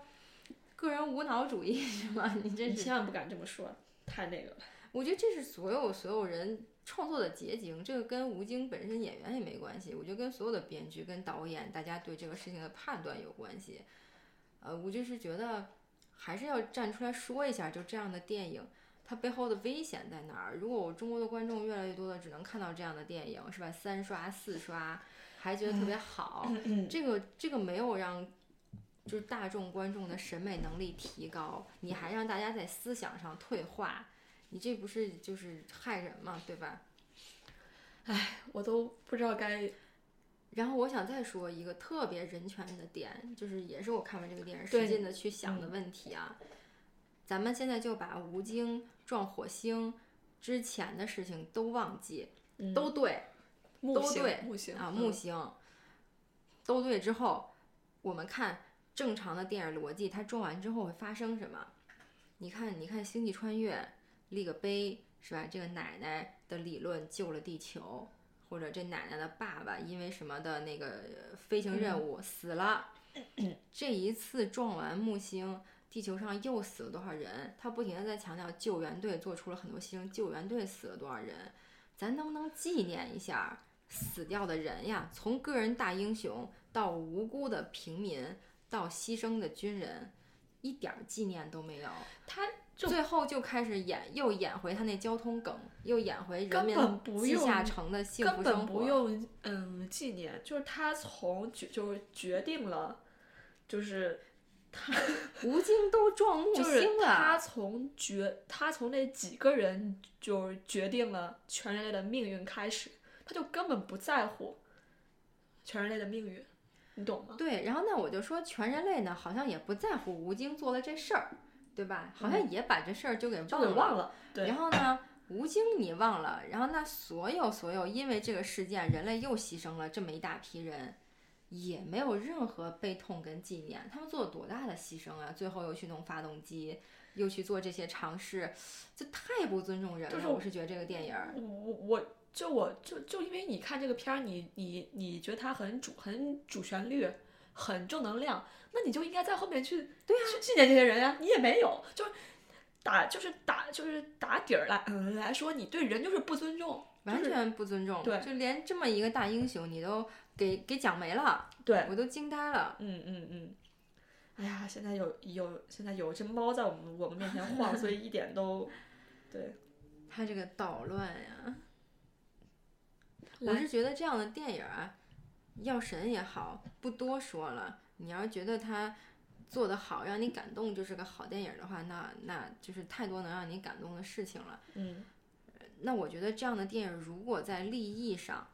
个人无脑主义是吗？你这千万不敢这么说，太那个了。我觉得这是所有所有人。创作的结晶，这个跟吴京本身演员也没关系，我觉得跟所有的编剧、跟导演，大家对这个事情的判断有关系。呃，我就是觉得还是要站出来说一下，就这样的电影，它背后的危险在哪儿？如果我中国的观众越来越多的只能看到这样的电影，是吧？三刷、四刷还觉得特别好，这个这个没有让就是大众观众的审美能力提高，你还让大家在思想上退化。你这不是就是害人嘛？对吧？哎，我都不知道该。然后我想再说一个特别人权的点，就是也是我看完这个电影使劲的去想的问题啊。咱们现在就把吴京撞火星之前的事情都忘记，都对，都对，木星啊，木星，都对之后，我们看正常的电影逻辑，它撞完之后会发生什么？你看，你看《星际穿越》。立个碑是吧？这个奶奶的理论救了地球，或者这奶奶的爸爸因为什么的那个飞行任务死了。这一次撞完木星，地球上又死了多少人？他不停的在强调救援队做出了很多牺牲，救援队死了多少人？咱能不能纪念一下死掉的人呀？从个人大英雄到无辜的平民，到牺牲的军人，一点纪念都没有。他最后就开始演，又演回他那交通梗，又演回人民地下城的幸福生活。根本不用嗯纪念，就是他从决就是决定了，就是他 吴京都撞木星了。他从决他从那几个人就决定了全人类的命运开始，他就根本不在乎全人类的命运，你懂吗？对，然后那我就说全人类呢，好像也不在乎吴京做了这事儿。对吧？好像也把这事儿就给忘了。然后呢，吴京你忘了，然后那所有所有因为这个事件，人类又牺牲了这么一大批人，也没有任何悲痛跟纪念。他们做了多大的牺牲啊！最后又去弄发动机，又去做这些尝试，这太不尊重人了。我是觉得这个电影，我我就我就就因为你看这个片儿，你你你觉得它很主很主旋律，很正能量。那你就应该在后面去，对呀，去纪念这些人呀。你也没有，就是打，就是打，就是打底儿来，嗯来说，你对人就是不尊重，完全不尊重。对，就连这么一个大英雄，你都给给讲没了。对，我都惊呆了。嗯嗯嗯。哎呀，现在有有现在有只猫在我们我们面前晃，所以一点都，对，他这个捣乱呀。我是觉得这样的电影啊，药神也好，不多说了。你要是觉得他做得好，让你感动，就是个好电影的话，那那就是太多能让你感动的事情了。嗯，那我觉得这样的电影如果在立意上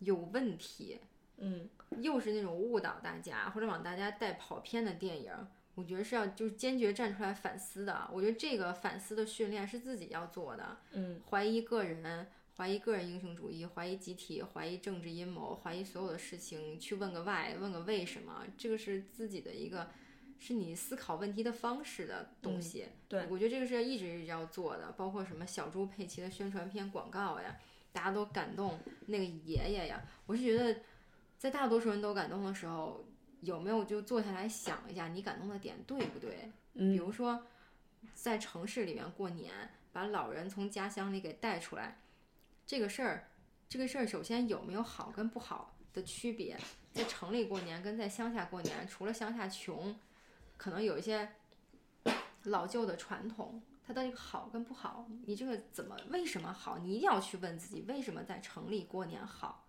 有问题，嗯，又是那种误导大家或者往大家带跑偏的电影，我觉得是要就是坚决站出来反思的。我觉得这个反思的训练是自己要做的。嗯，怀疑个人。怀疑个人英雄主义，怀疑集体，怀疑政治阴谋，怀疑所有的事情，去问个 why，问个为什么，这个是自己的一个，是你思考问题的方式的东西。对，我觉得这个是一直一直要做的，包括什么小猪佩奇的宣传片广告呀，大家都感动那个爷爷呀。我是觉得，在大多数人都感动的时候，有没有就坐下来想一下，你感动的点对不对？嗯，比如说，在城市里面过年，把老人从家乡里给带出来。这个事儿，这个事儿首先有没有好跟不好的区别？在城里过年跟在乡下过年，除了乡下穷，可能有一些老旧的传统，它的好跟不好，你这个怎么为什么好？你一定要去问自己，为什么在城里过年好？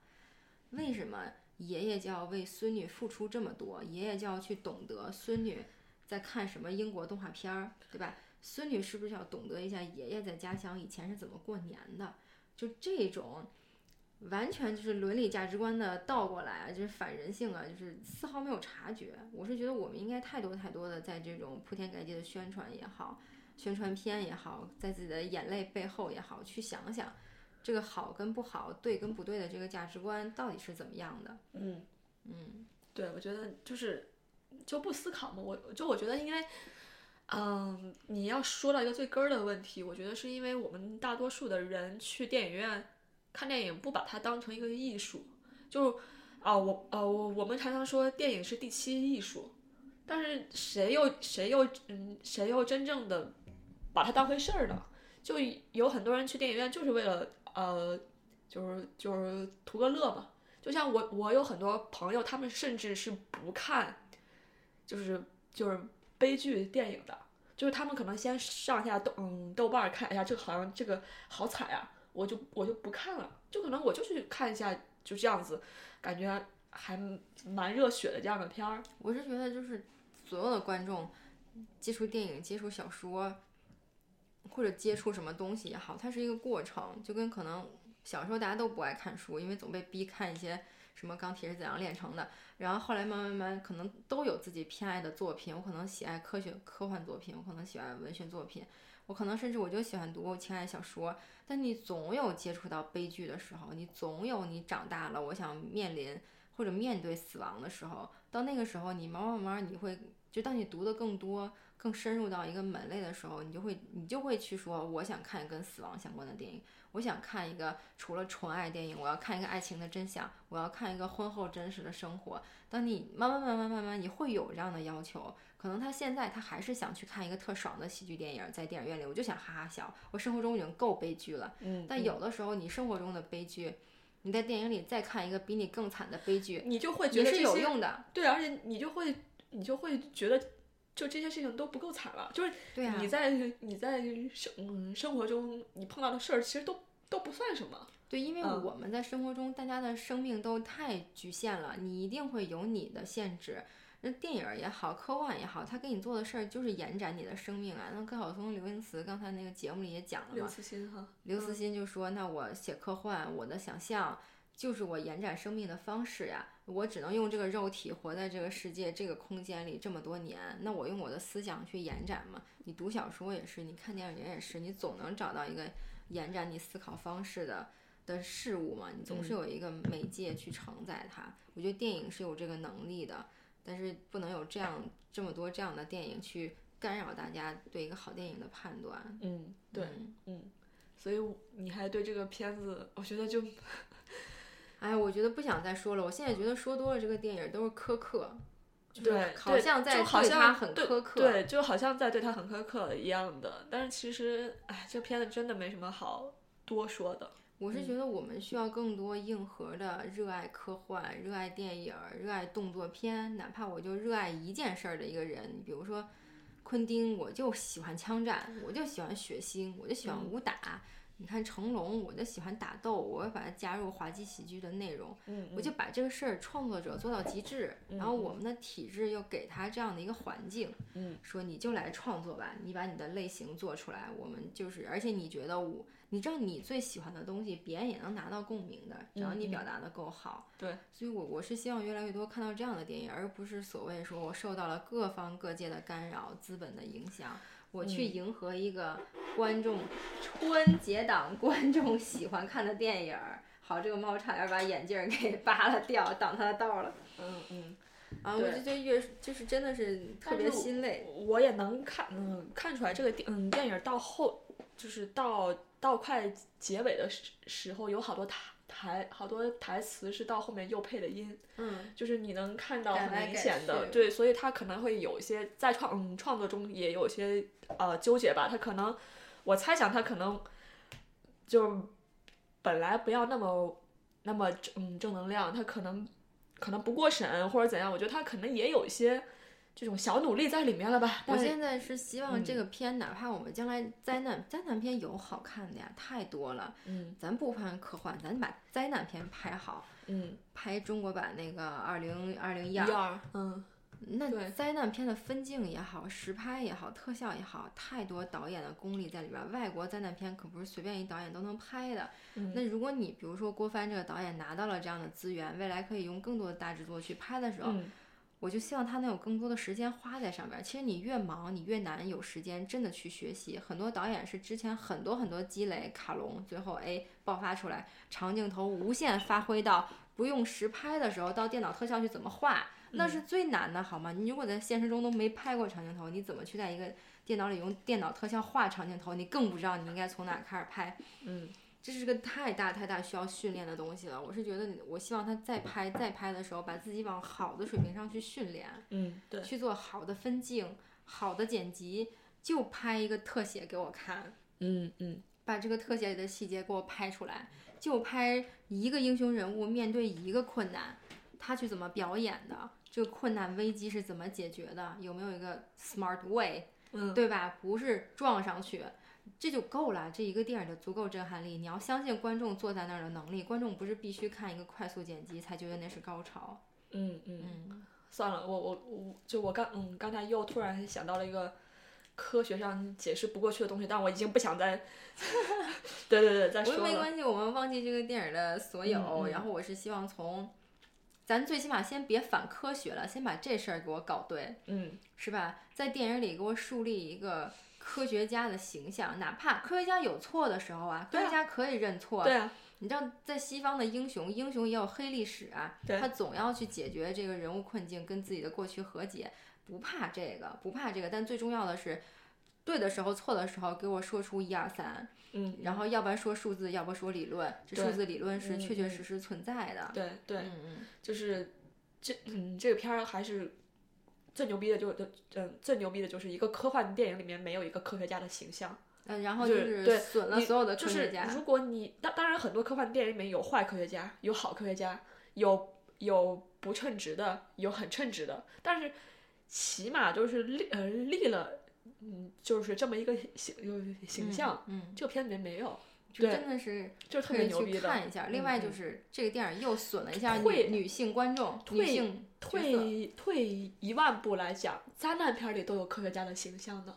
为什么爷爷就要为孙女付出这么多？爷爷就要去懂得孙女在看什么英国动画片儿，对吧？孙女是不是要懂得一下爷爷在家乡以前是怎么过年的？就这种，完全就是伦理价值观的倒过来啊，就是反人性啊，就是丝毫没有察觉。我是觉得我们应该太多太多的在这种铺天盖地的宣传也好，宣传片也好，在自己的眼泪背后也好，去想想这个好跟不好，对跟不对的这个价值观到底是怎么样的。嗯嗯，对，我觉得就是就不思考嘛。我就我觉得因为。嗯，你要说到一个最根儿的问题，我觉得是因为我们大多数的人去电影院看电影，不把它当成一个艺术。就啊，我呃，我我们常常说电影是第七艺术，但是谁又谁又嗯谁又真正的把它当回事儿呢？就有很多人去电影院就是为了呃，就是就是图个乐嘛。就像我我有很多朋友，他们甚至是不看，就是就是。悲剧电影的，就是他们可能先上下豆嗯豆瓣看一下，这个好像这个好惨啊，我就我就不看了，就可能我就去看一下，就这样子，感觉还蛮热血的这样的片儿。我是觉得就是所有的观众接触电影、接触小说或者接触什么东西也好，它是一个过程，就跟可能小时候大家都不爱看书，因为总被逼看一些。什么钢铁是怎样炼成的？然后后来慢慢慢，可能都有自己偏爱的作品。我可能喜爱科学科幻作品，我可能喜欢文学作品，我可能甚至我就喜欢读我情爱小说。但你总有接触到悲剧的时候，你总有你长大了，我想面临或者面对死亡的时候。到那个时候，你慢慢慢慢你会就当你读的更多、更深入到一个门类的时候，你就会你就会去说，我想看跟死亡相关的电影，我想看一个除了纯爱电影，我要看一个爱情的真相，我要看一个婚后真实的生活。当你慢慢慢慢慢慢，你会有这样的要求。可能他现在他还是想去看一个特爽的喜剧电影，在电影院里，我就想哈哈笑。我生活中已经够悲剧了，嗯，但有的时候你生活中的悲剧，你在电影里再看一个比你更惨的悲剧，你就会觉得是有用的。对，而且你就会你就会觉得，就这些事情都不够惨了。就是你在你在生嗯生活中你碰到的事儿，其实都都不算什么。对，因为我们在生活中大家的生命都太局限了，你一定会有你的限制。那电影也好，科幻也好，他给你做的事儿就是延展你的生命啊。那高晓松、刘英慈刚才那个节目里也讲了嘛，刘慈欣哈，刘慈欣就说：“那我写科幻，我的想象就是我延展生命的方式呀。我只能用这个肉体活在这个世界、这个空间里这么多年，那我用我的思想去延展嘛。你读小说也是，你看电影也是，你总能找到一个延展你思考方式的的事物嘛。你总是有一个媒介去承载它。我觉得电影是有这个能力的。”但是不能有这样这么多这样的电影去干扰大家对一个好电影的判断。嗯，对，嗯，所以你还对这个片子，我觉得就，哎，我觉得不想再说了。我现在觉得说多了，这个电影都是苛刻，对，好像在对他很苛刻，对，就好像在对他很苛刻一样的。但是其实，哎，这片子真的没什么好多说的。我是觉得我们需要更多硬核的热爱科幻、热爱电影、热爱动作片，哪怕我就热爱一件事儿的一个人，比如说昆汀，我就喜欢枪战，我就喜欢血腥，我就喜欢武打。你看成龙，我就喜欢打斗，我要把它加入滑稽喜剧的内容，我就把这个事儿创作者做到极致，然后我们的体制又给他这样的一个环境，说你就来创作吧，你把你的类型做出来，我们就是，而且你觉得我。你知道你最喜欢的东西，别人也能拿到共鸣的，只要你表达的够好。对，所以我我是希望越来越多看到这样的电影，而不是所谓说我受到了各方各界的干扰、资本的影响，我去迎合一个观众春节档观众喜欢看的电影儿。好，这个猫差点把眼镜给扒了掉，挡他的道了。嗯嗯。啊，我就觉得越就是真的是特别心累。我也能看，嗯，看出来这个电嗯电影到后就是到。到快结尾的时时候，有好多台台好多台词是到后面又配的音，嗯，就是你能看到很明显的，对，所以他可能会有一些在创嗯创作中也有些呃纠结吧，他可能我猜想他可能就本来不要那么那么正正能量，他可能可能不过审或者怎样，我觉得他可能也有一些。这种小努力在里面了吧？我现在是希望这个片，哪怕我们将来灾难灾难片有好看的呀，太多了。嗯，咱不拍科幻，咱把灾难片拍好。嗯，拍中国版那个二零二零一二。嗯，那灾难片的分镜也好，实拍也好，特效也好，太多导演的功力在里边。外国灾难片可不是随便一导演都能拍的。那如果你比如说郭帆这个导演拿到了这样的资源，未来可以用更多的大制作去拍的时候。我就希望他能有更多的时间花在上面。其实你越忙，你越难有时间真的去学习。很多导演是之前很多很多积累卡龙，最后哎爆发出来，长镜头无限发挥到不用实拍的时候，到电脑特效去怎么画，那是最难的，好吗？你如果在现实中都没拍过长镜头，你怎么去在一个电脑里用电脑特效画长镜头？你更不知道你应该从哪开始拍。嗯。这是个太大太大需要训练的东西了。我是觉得，我希望他再拍再拍的时候，把自己往好的水平上去训练。嗯，对，去做好的分镜、好的剪辑，就拍一个特写给我看。嗯嗯，把这个特写里的细节给我拍出来，就拍一个英雄人物面对一个困难，他去怎么表演的，这个困难危机是怎么解决的，有没有一个 smart way，嗯，对吧？不是撞上去。这就够了，这一个电影的足够震撼力。你要相信观众坐在那儿的能力，观众不是必须看一个快速剪辑才觉得那是高潮。嗯嗯嗯，算了，我我我就我刚嗯刚才又突然想到了一个科学上解释不过去的东西，但我已经不想再，对对对，再说了。没关系，我们忘记这个电影的所有。然后我是希望从，咱最起码先别反科学了，先把这事儿给我搞对。嗯，是吧？在电影里给我树立一个。科学家的形象，哪怕科学家有错的时候啊，科学家可以认错。对啊，你知道，在西方的英雄，英雄也有黑历史啊，他总要去解决这个人物困境，跟自己的过去和解。不怕这个，不怕这个，但最重要的是，对的时候错的时候给我说出一二三，嗯，然后要不然说数字，要不说理论，这数字理论是确确实实存在的，对对，嗯嗯，就是这嗯这个片儿还是最牛逼的，就就嗯最牛逼的就是一个科幻电影里面没有一个科学家的形象。嗯，然后就是对损了所有的科学家。如果你当当然很多科幻电影里面有坏科学家，有好科学家，有有不称职的，有很称职的，但是起码就是立呃立了，嗯，就是这么一个形有形象。嗯，这个片里面没有，就真的是就特别牛逼的。看一下，另外就是这个电影又损了一下女女性观众，女性退退一万步来讲，灾难片里都有科学家的形象的。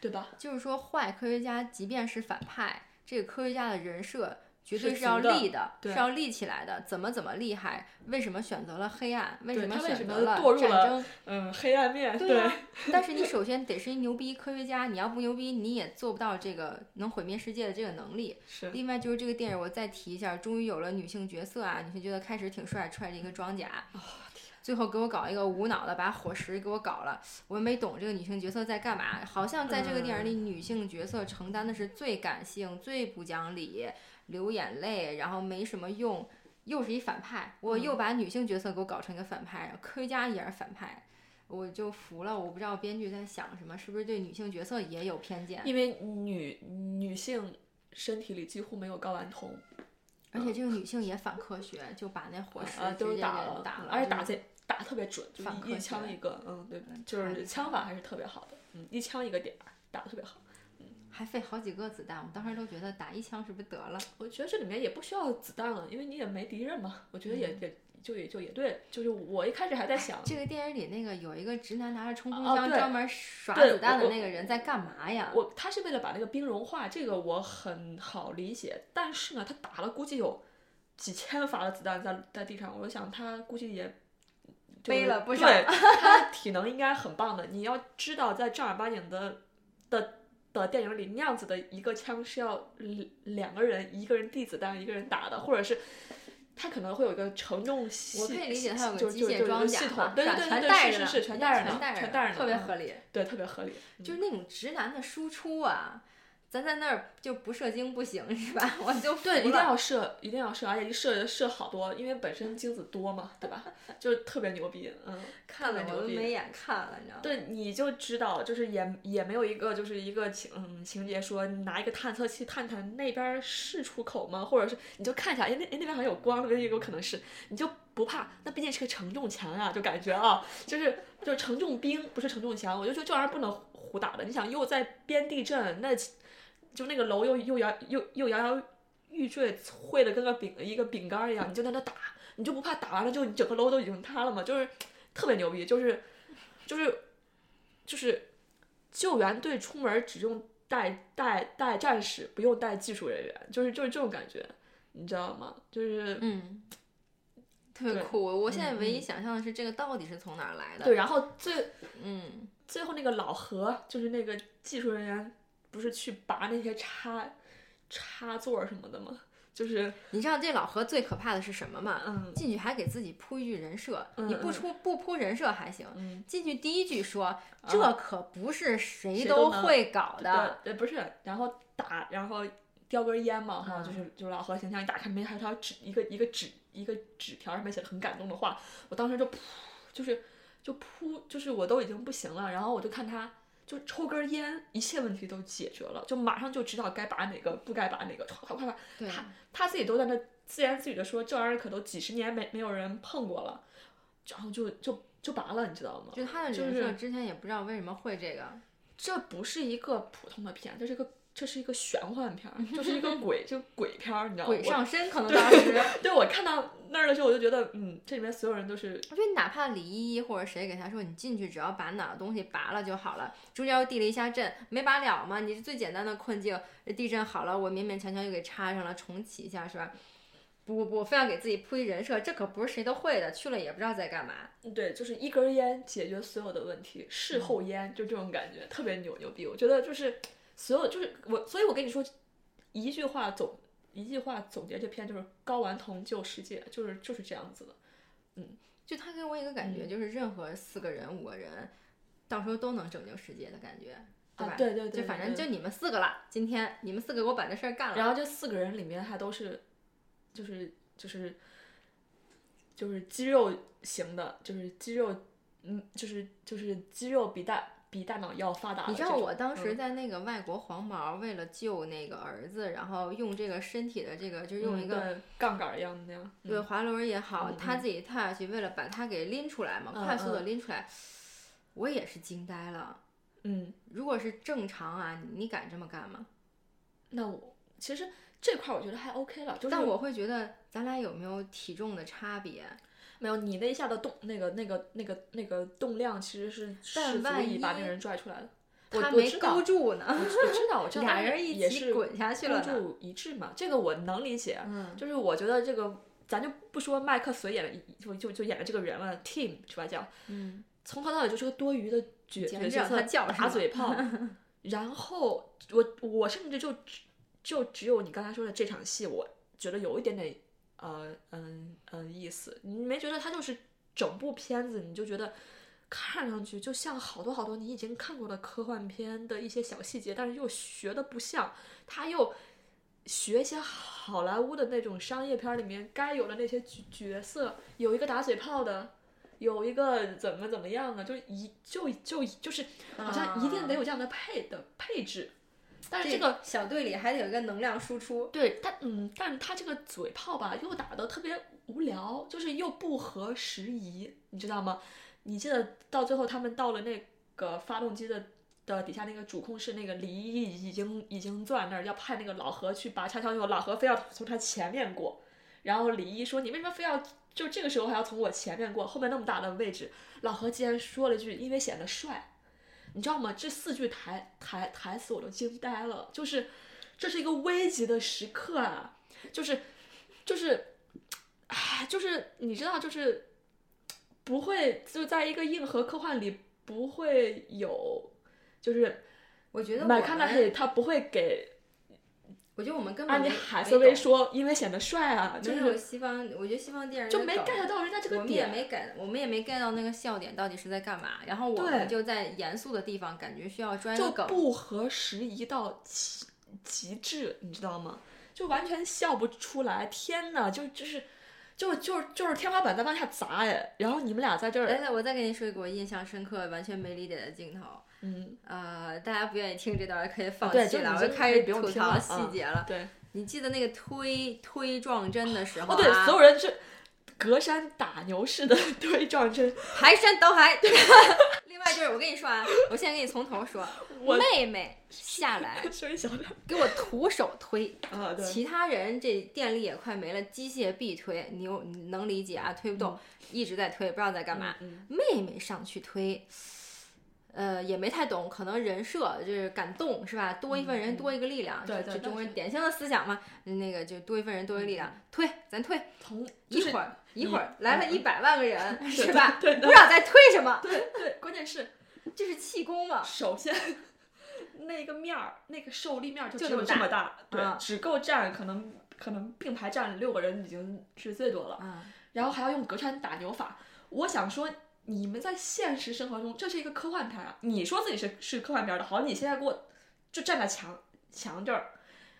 对吧？就是说，坏科学家即便是反派，这个科学家的人设绝对是要立的，是要立起来的。怎么怎么厉害？为什么选择了黑暗？为什么选择了战争？嗯，黑暗面。对 但是你首先得是一牛逼科学家，你要不牛逼，你也做不到这个能毁灭世界的这个能力。是。另外就是这个电影，我再提一下，终于有了女性角色啊！女性角色开始挺帅，穿着一个装甲。最后给我搞一个无脑的，把火石给我搞了，我没懂这个女性角色在干嘛。好像在这个电影里，女性角色承担的是最感性、最不讲理、流眼泪，然后没什么用，又是一反派。我又把女性角色给我搞成一个反派，科学家也是反派，我就服了。我不知道编剧在想什么，是不是对女性角色也有偏见？因为女女性身体里几乎没有睾丸酮，而且这个女性也反科学，就把那火石直接给打了，而且打这。打特别准，就一枪一个，嗯，对，就是枪法还是特别好的，嗯，一枪一个点儿，打的特别好，嗯，还费好几个子弹，我当时都觉得打一枪是不是得了？我觉得这里面也不需要子弹了，因为你也没敌人嘛，我觉得也也就也就也对，就是我一开始还在想，这个电影里那个有一个直男拿着冲锋枪专门耍子弹的那个人在干嘛呀？我他是为了把那个冰融化，这个我很好理解，但是呢，他打了估计有几千发的子弹在在地上，我想他估计也。背了不少，对他体能应该很棒的。你要知道，在正儿八经的的的电影里，那样子的一个枪是要两个人，一个人递子弹，一个人打的，或者是他可能会有一个承重系，我可以理解他有个机械装甲，对对对对，是是是，全带着呢，全带着，特别合理，对，特别合理，就是那种直男的输出啊。咱在那儿就不射精不行是吧？我就对，一定要射，一定要射，而且一射射好多，因为本身精子多嘛，对吧？就是特别牛逼，嗯，看了我都没眼看了，你知道吗？对，你就知道，就是也也没有一个就是一个情嗯情节说拿一个探测器探探那边是出口吗？或者是你就看一下，哎那哎那边好像有光，那有可能是，你就不怕，那毕竟是个承重墙啊，就感觉啊，就是就是承重兵不是承重墙，我就说这玩意儿不能胡打的。你想又在边地震那。就那个楼又又摇又又摇摇欲坠，碎的跟个饼一个饼干一样，你就在那打，你就不怕打完了就整个楼都已经塌了吗？就是特别牛逼，就是就是就是救援队出门只用带带带战士，不用带技术人员，就是就是这种感觉，你知道吗？就是嗯，特别酷。我现在唯一想象的是这个到底是从哪儿来的？对，然后最嗯最后那个老何就是那个技术人员。不是去拔那些插插座什么的吗？就是你知道这老何最可怕的是什么吗？嗯，进去还给自己铺一句人设，你不出不铺人设还行。嗯，进去第一句说这可不是谁都会搞的。对，不是，然后打，然后叼根烟嘛，哈，就是就是老何形象一打开，没还条纸一个一个纸一个纸条上面写的很感动的话，我当时就噗，就是就噗，就是我都已经不行了，然后我就看他。就抽根烟，一切问题都解决了，就马上就知道该拔哪个，不该拔哪个，快快快！他他自己都在那自言自语的说，这玩意儿可都几十年没没有人碰过了，然后就就就拔了，你知道吗？就他的人设之前也不知道为什么会这个，这不是一个普通的片，这是一个。这是一个玄幻片儿，就是一个鬼，就鬼片儿，你知道吗？鬼上身可能当时。对，我看到那儿的时候，我就觉得，嗯，这里面所有人都是。我觉得哪怕李依依或者谁给他说，你进去只要把哪个东西拔了就好了。中间又地了一下震，没拔了吗？你是最简单的困境，地震好了，我勉勉强强又给插上了，重启一下是吧？不不不，非要给自己铺一人设，这可不是谁都会的，去了也不知道在干嘛。对，就是一根烟解决所有的问题，事后烟就这种感觉，特别牛牛逼。我觉得就是。所有就是我，所以我跟你说，一句话总一句话总结这篇就是睾丸酮救世界，就是就是这样子的，嗯，就他给我一个感觉，就是任何四个人、五个人，到时候都能拯救世界的感觉，对吧？对对对，就反正就你们四个了，今天你们四个给我把这事儿干了。然后这四个人里面还都是，就是就是就是肌肉型的，就是肌肉，嗯，就是就是肌肉比大。比大脑要发达。你知道我当时在那个外国黄毛为了救那个儿子，然后用这个身体的这个，就是用一个杠杆一样的那样，对滑轮也好，他自己跳下去，为了把他给拎出来嘛，快速的拎出来，我也是惊呆了。嗯，如果是正常啊，你敢这么干吗？那我其实这块我觉得还 OK 了，就是但我会觉得咱俩有没有体重的差别？没有，你那一下的动那个那个那个那个动量其实是是足以把那个人拽出来的。他没勾住呢。我知道，我知道，俩人一起滚下去了。勾住一致嘛，这个我能理解。嗯。就是我觉得这个，咱就不说麦克随演的，就就就演的这个人了，Team 是吧？叫。嗯。从头到尾就是个多余的角角色，打嘴炮。然后我我甚至就就只有你刚才说的这场戏，我觉得有一点点。呃嗯嗯，意思你没觉得它就是整部片子，你就觉得看上去就像好多好多你已经看过的科幻片的一些小细节，但是又学的不像，他又学一些好莱坞的那种商业片里面该有的那些角角色，有一个打嘴炮的，有一个怎么怎么样的，就一就就就是好像一定得有这样的配的配置。但是这个小队里还得有一个能量输出，对他，嗯，但他这个嘴炮吧，又打的特别无聊，就是又不合时宜，你知道吗？你记得到最后他们到了那个发动机的的底下那个主控室，那个李一已经已经坐在那儿，要派那个老何去拔插销以后，老何非要从他前面过，然后李一说：“你为什么非要就这个时候还要从我前面过？后面那么大的位置。”老何竟然说了句：“因为显得帅。”你知道吗？这四句台台台词我都惊呆了。就是，这是一个危急的时刻啊！就是，就是，哎，就是你知道，就是不会就在一个硬核科幻里不会有，就是我觉得麦康纳黑他不会给。我觉得我们根本啊，你海瑟薇说，因为显得帅啊，就是西方。我觉得西方电影就没 get 到人家这个点，我们也没 get，我们也没 get 到那个笑点到底是在干嘛。然后我们就在严肃的地方，感觉需要专就不合时宜到极极致，你知道吗？就完全笑不出来。天呐，就就是，就就就是天花板在往下砸哎。然后你们俩在这儿，哎，我再给你说一个我印象深刻、完全没理解的镜头。嗯，呃，大家不愿意听这段可以放弃了，我就开始吐槽细节了。对，你记得那个推推撞针的时候哦，对，所有人是隔山打牛似的 推撞针，排山倒海。另外就是我跟你说啊，我现在给你从头说，我妹妹下来，声音小点给我徒手推啊，对，其他人这电力也快没了，机械臂推，你能理解啊？推不动，一直在推，不知道在干嘛。妹妹上去推。呃，也没太懂，可能人设就是敢动是吧？多一份人多一个力量，对对，中国人典型的思想嘛。那个就多一份人多一个力量，推咱推，同一会儿一会儿来了一百万个人 是吧？对，不知道在推什么。对对，关键是这是气功嘛？首先那个面儿，那个受力面就只有这么大，对，嗯，只够站可能可能并排站六个人已经是最多了。嗯，然后还要用隔山打牛法，我想说。你们在现实生活中，这是一个科幻片啊！你说自己是是科幻片的，好，你现在给我就站在墙墙这儿，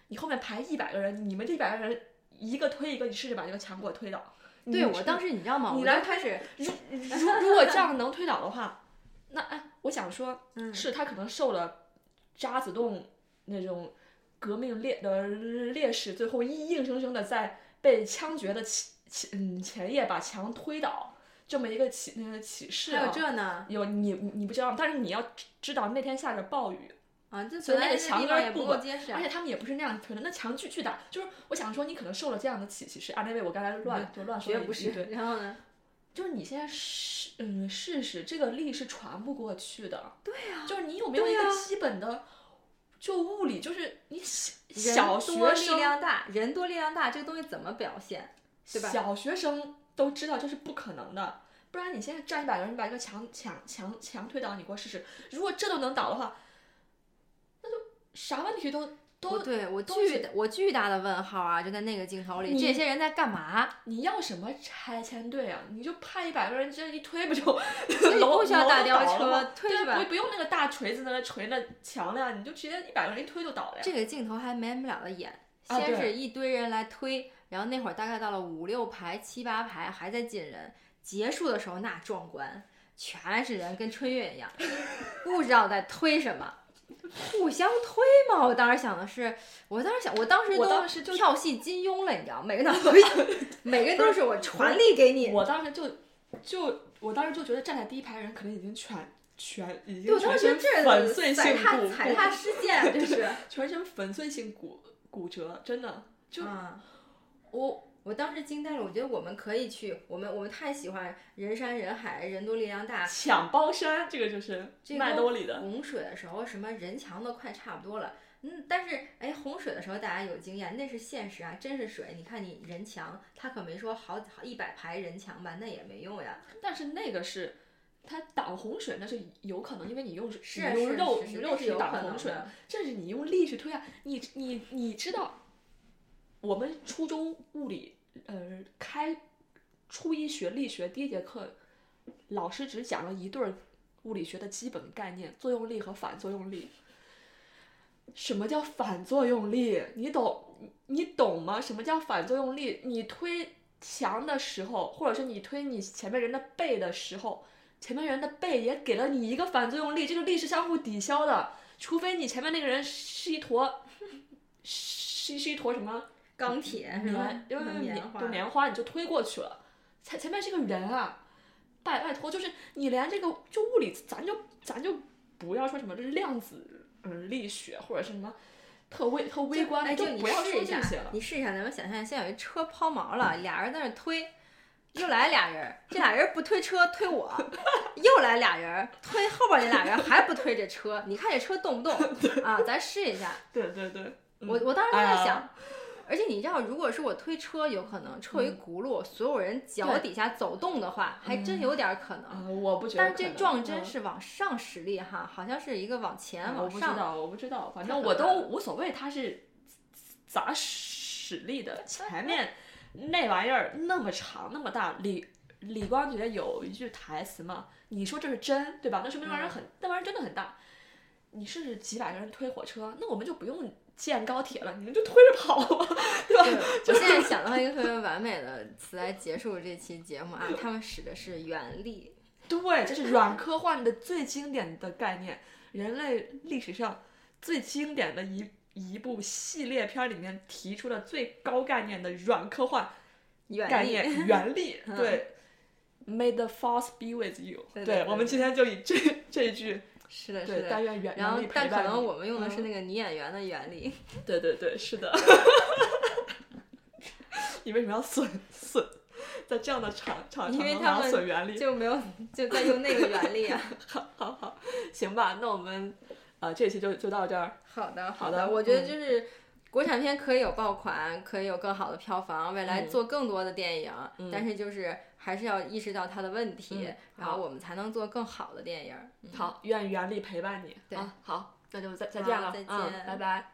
你后面排一百个人，你们这一百个人一个推一个，你试试把这个墙给我推倒。对我当时你知道吗？你来开始，如如果这样能推倒的话，那哎，我想说，是他可能受了渣滓洞那种革命烈的烈士，最后硬硬生生的在被枪决的前前前夜把墙推倒。这么一个启那个启示，还有这呢？有你你不知道，但是你要知道那天下着暴雨啊，所以那个墙根不够结实，而且他们也不是那样推的，那墙巨巨大。就是我想说，你可能受了这样的启启示啊，那位我刚才乱就乱说了一句。然后呢？就是你现在试嗯试试，这个力是传不过去的。对呀。就是你有没有一个基本的就物理？就是你小学生力量大，人多力量大，这个东西怎么表现？对吧？小学生都知道这是不可能的。不然你现在站一百个人，你把一个墙墙墙墙推倒，你给我试试。如果这都能倒的话，那就啥问题都都对我巨我巨大的问号啊！就在那个镜头里，这些人在干嘛？你要什么拆迁队啊？你就派一百个人这样一推不就？不需要大吊车推是吧？不不用那个大锤子在那锤那墙了，你就直接一百个人一推就倒了呀。这个镜头还没不了的演，先是一堆人来推，然后那会儿大概到了五六排、七八排还在进人，结束的时候那壮观，全是人跟春运一样，不知道在推什么。互相推嘛，我当时想的是，我当时想，我当时都跳戏金庸了，你知道，每个脑子 每个都是我传递给你。我当时就就我当时就觉得站在第一排人可能已经全全已经 全身粉碎性骨踩踏事件，就是全身粉碎性骨骨折，真的就我。我当时惊呆了，我觉得我们可以去，我们我们太喜欢人山人海，人多力量大，抢包山，这个就是麦兜里的。洪水的时候，什么人墙都快差不多了，嗯，但是哎，洪水的时候大家有经验，那是现实啊，真是水。你看你人墙，他可没说好好一百排人墙吧，那也没用呀。但是那个是，它挡洪水那是有可能，因为你用是你用肉肉去挡洪水，这是你用力去推啊，你你你知道。我们初中物理，呃，开初一学力学第一节课，老师只讲了一对物理学的基本概念：作用力和反作用力。什么叫反作用力？你懂？你懂吗？什么叫反作用力？你推墙的时候，或者是你推你前面人的背的时候，前面人的背也给了你一个反作用力，这个力是相互抵消的。除非你前面那个人是一坨，是是一坨什么？钢铁是吧？因为棉花，棉花你就推过去了。前前面是个人啊，拜拜托，就是你连这个就物理，咱就咱就不要说什么量子嗯力学或者是什么特微特微观的，就不要说这些了。你试一下，咱们想象，现在有一车抛锚了，俩人在那推，又来俩人，这俩人不推车推我，又来俩人推后边那俩人还不推这车，你看这车动不动 啊？咱试一下。对对对，我我当时就在想。而且你知道，如果是我推车，有可能车一轱辘，所有人脚底下走动的话，还真有点可能。我不觉得。但是这撞针是往上使力哈，好像是一个往前往上。我不知道，我不知道，反正我都无所谓，它是咋使力的？前面那玩意儿那么长那么大，李李光洁有一句台词嘛，你说这是针，对吧？那说明那玩意儿很，那玩意儿真的很大。你试试几百个人推火车，那我们就不用。建高铁了，你们就推着跑吧，对吧？我现在想到一个特别完美的词来结束这期节目啊，他们使的是原力，对，这是软科幻的最经典的概念，人类历史上最经典的一一部系列片里面提出的最高概念的软科幻概念，原力，对，May the force be with you，对，我们今天就以这这一句。是的，是的。然后，但可能我们用的是那个女演员的原理。对对对，是的。你为什么要损损，在这样的场场场损原理？就没有就在用那个原理啊。好，好，好，行吧，那我们啊，这期就就到这儿。好的，好的。我觉得就是国产片可以有爆款，可以有更好的票房，未来做更多的电影，但是就是。还是要意识到他的问题，然后我们才能做更好的电影。好，愿原力陪伴你。对，好，那就再再见了，再见，拜拜。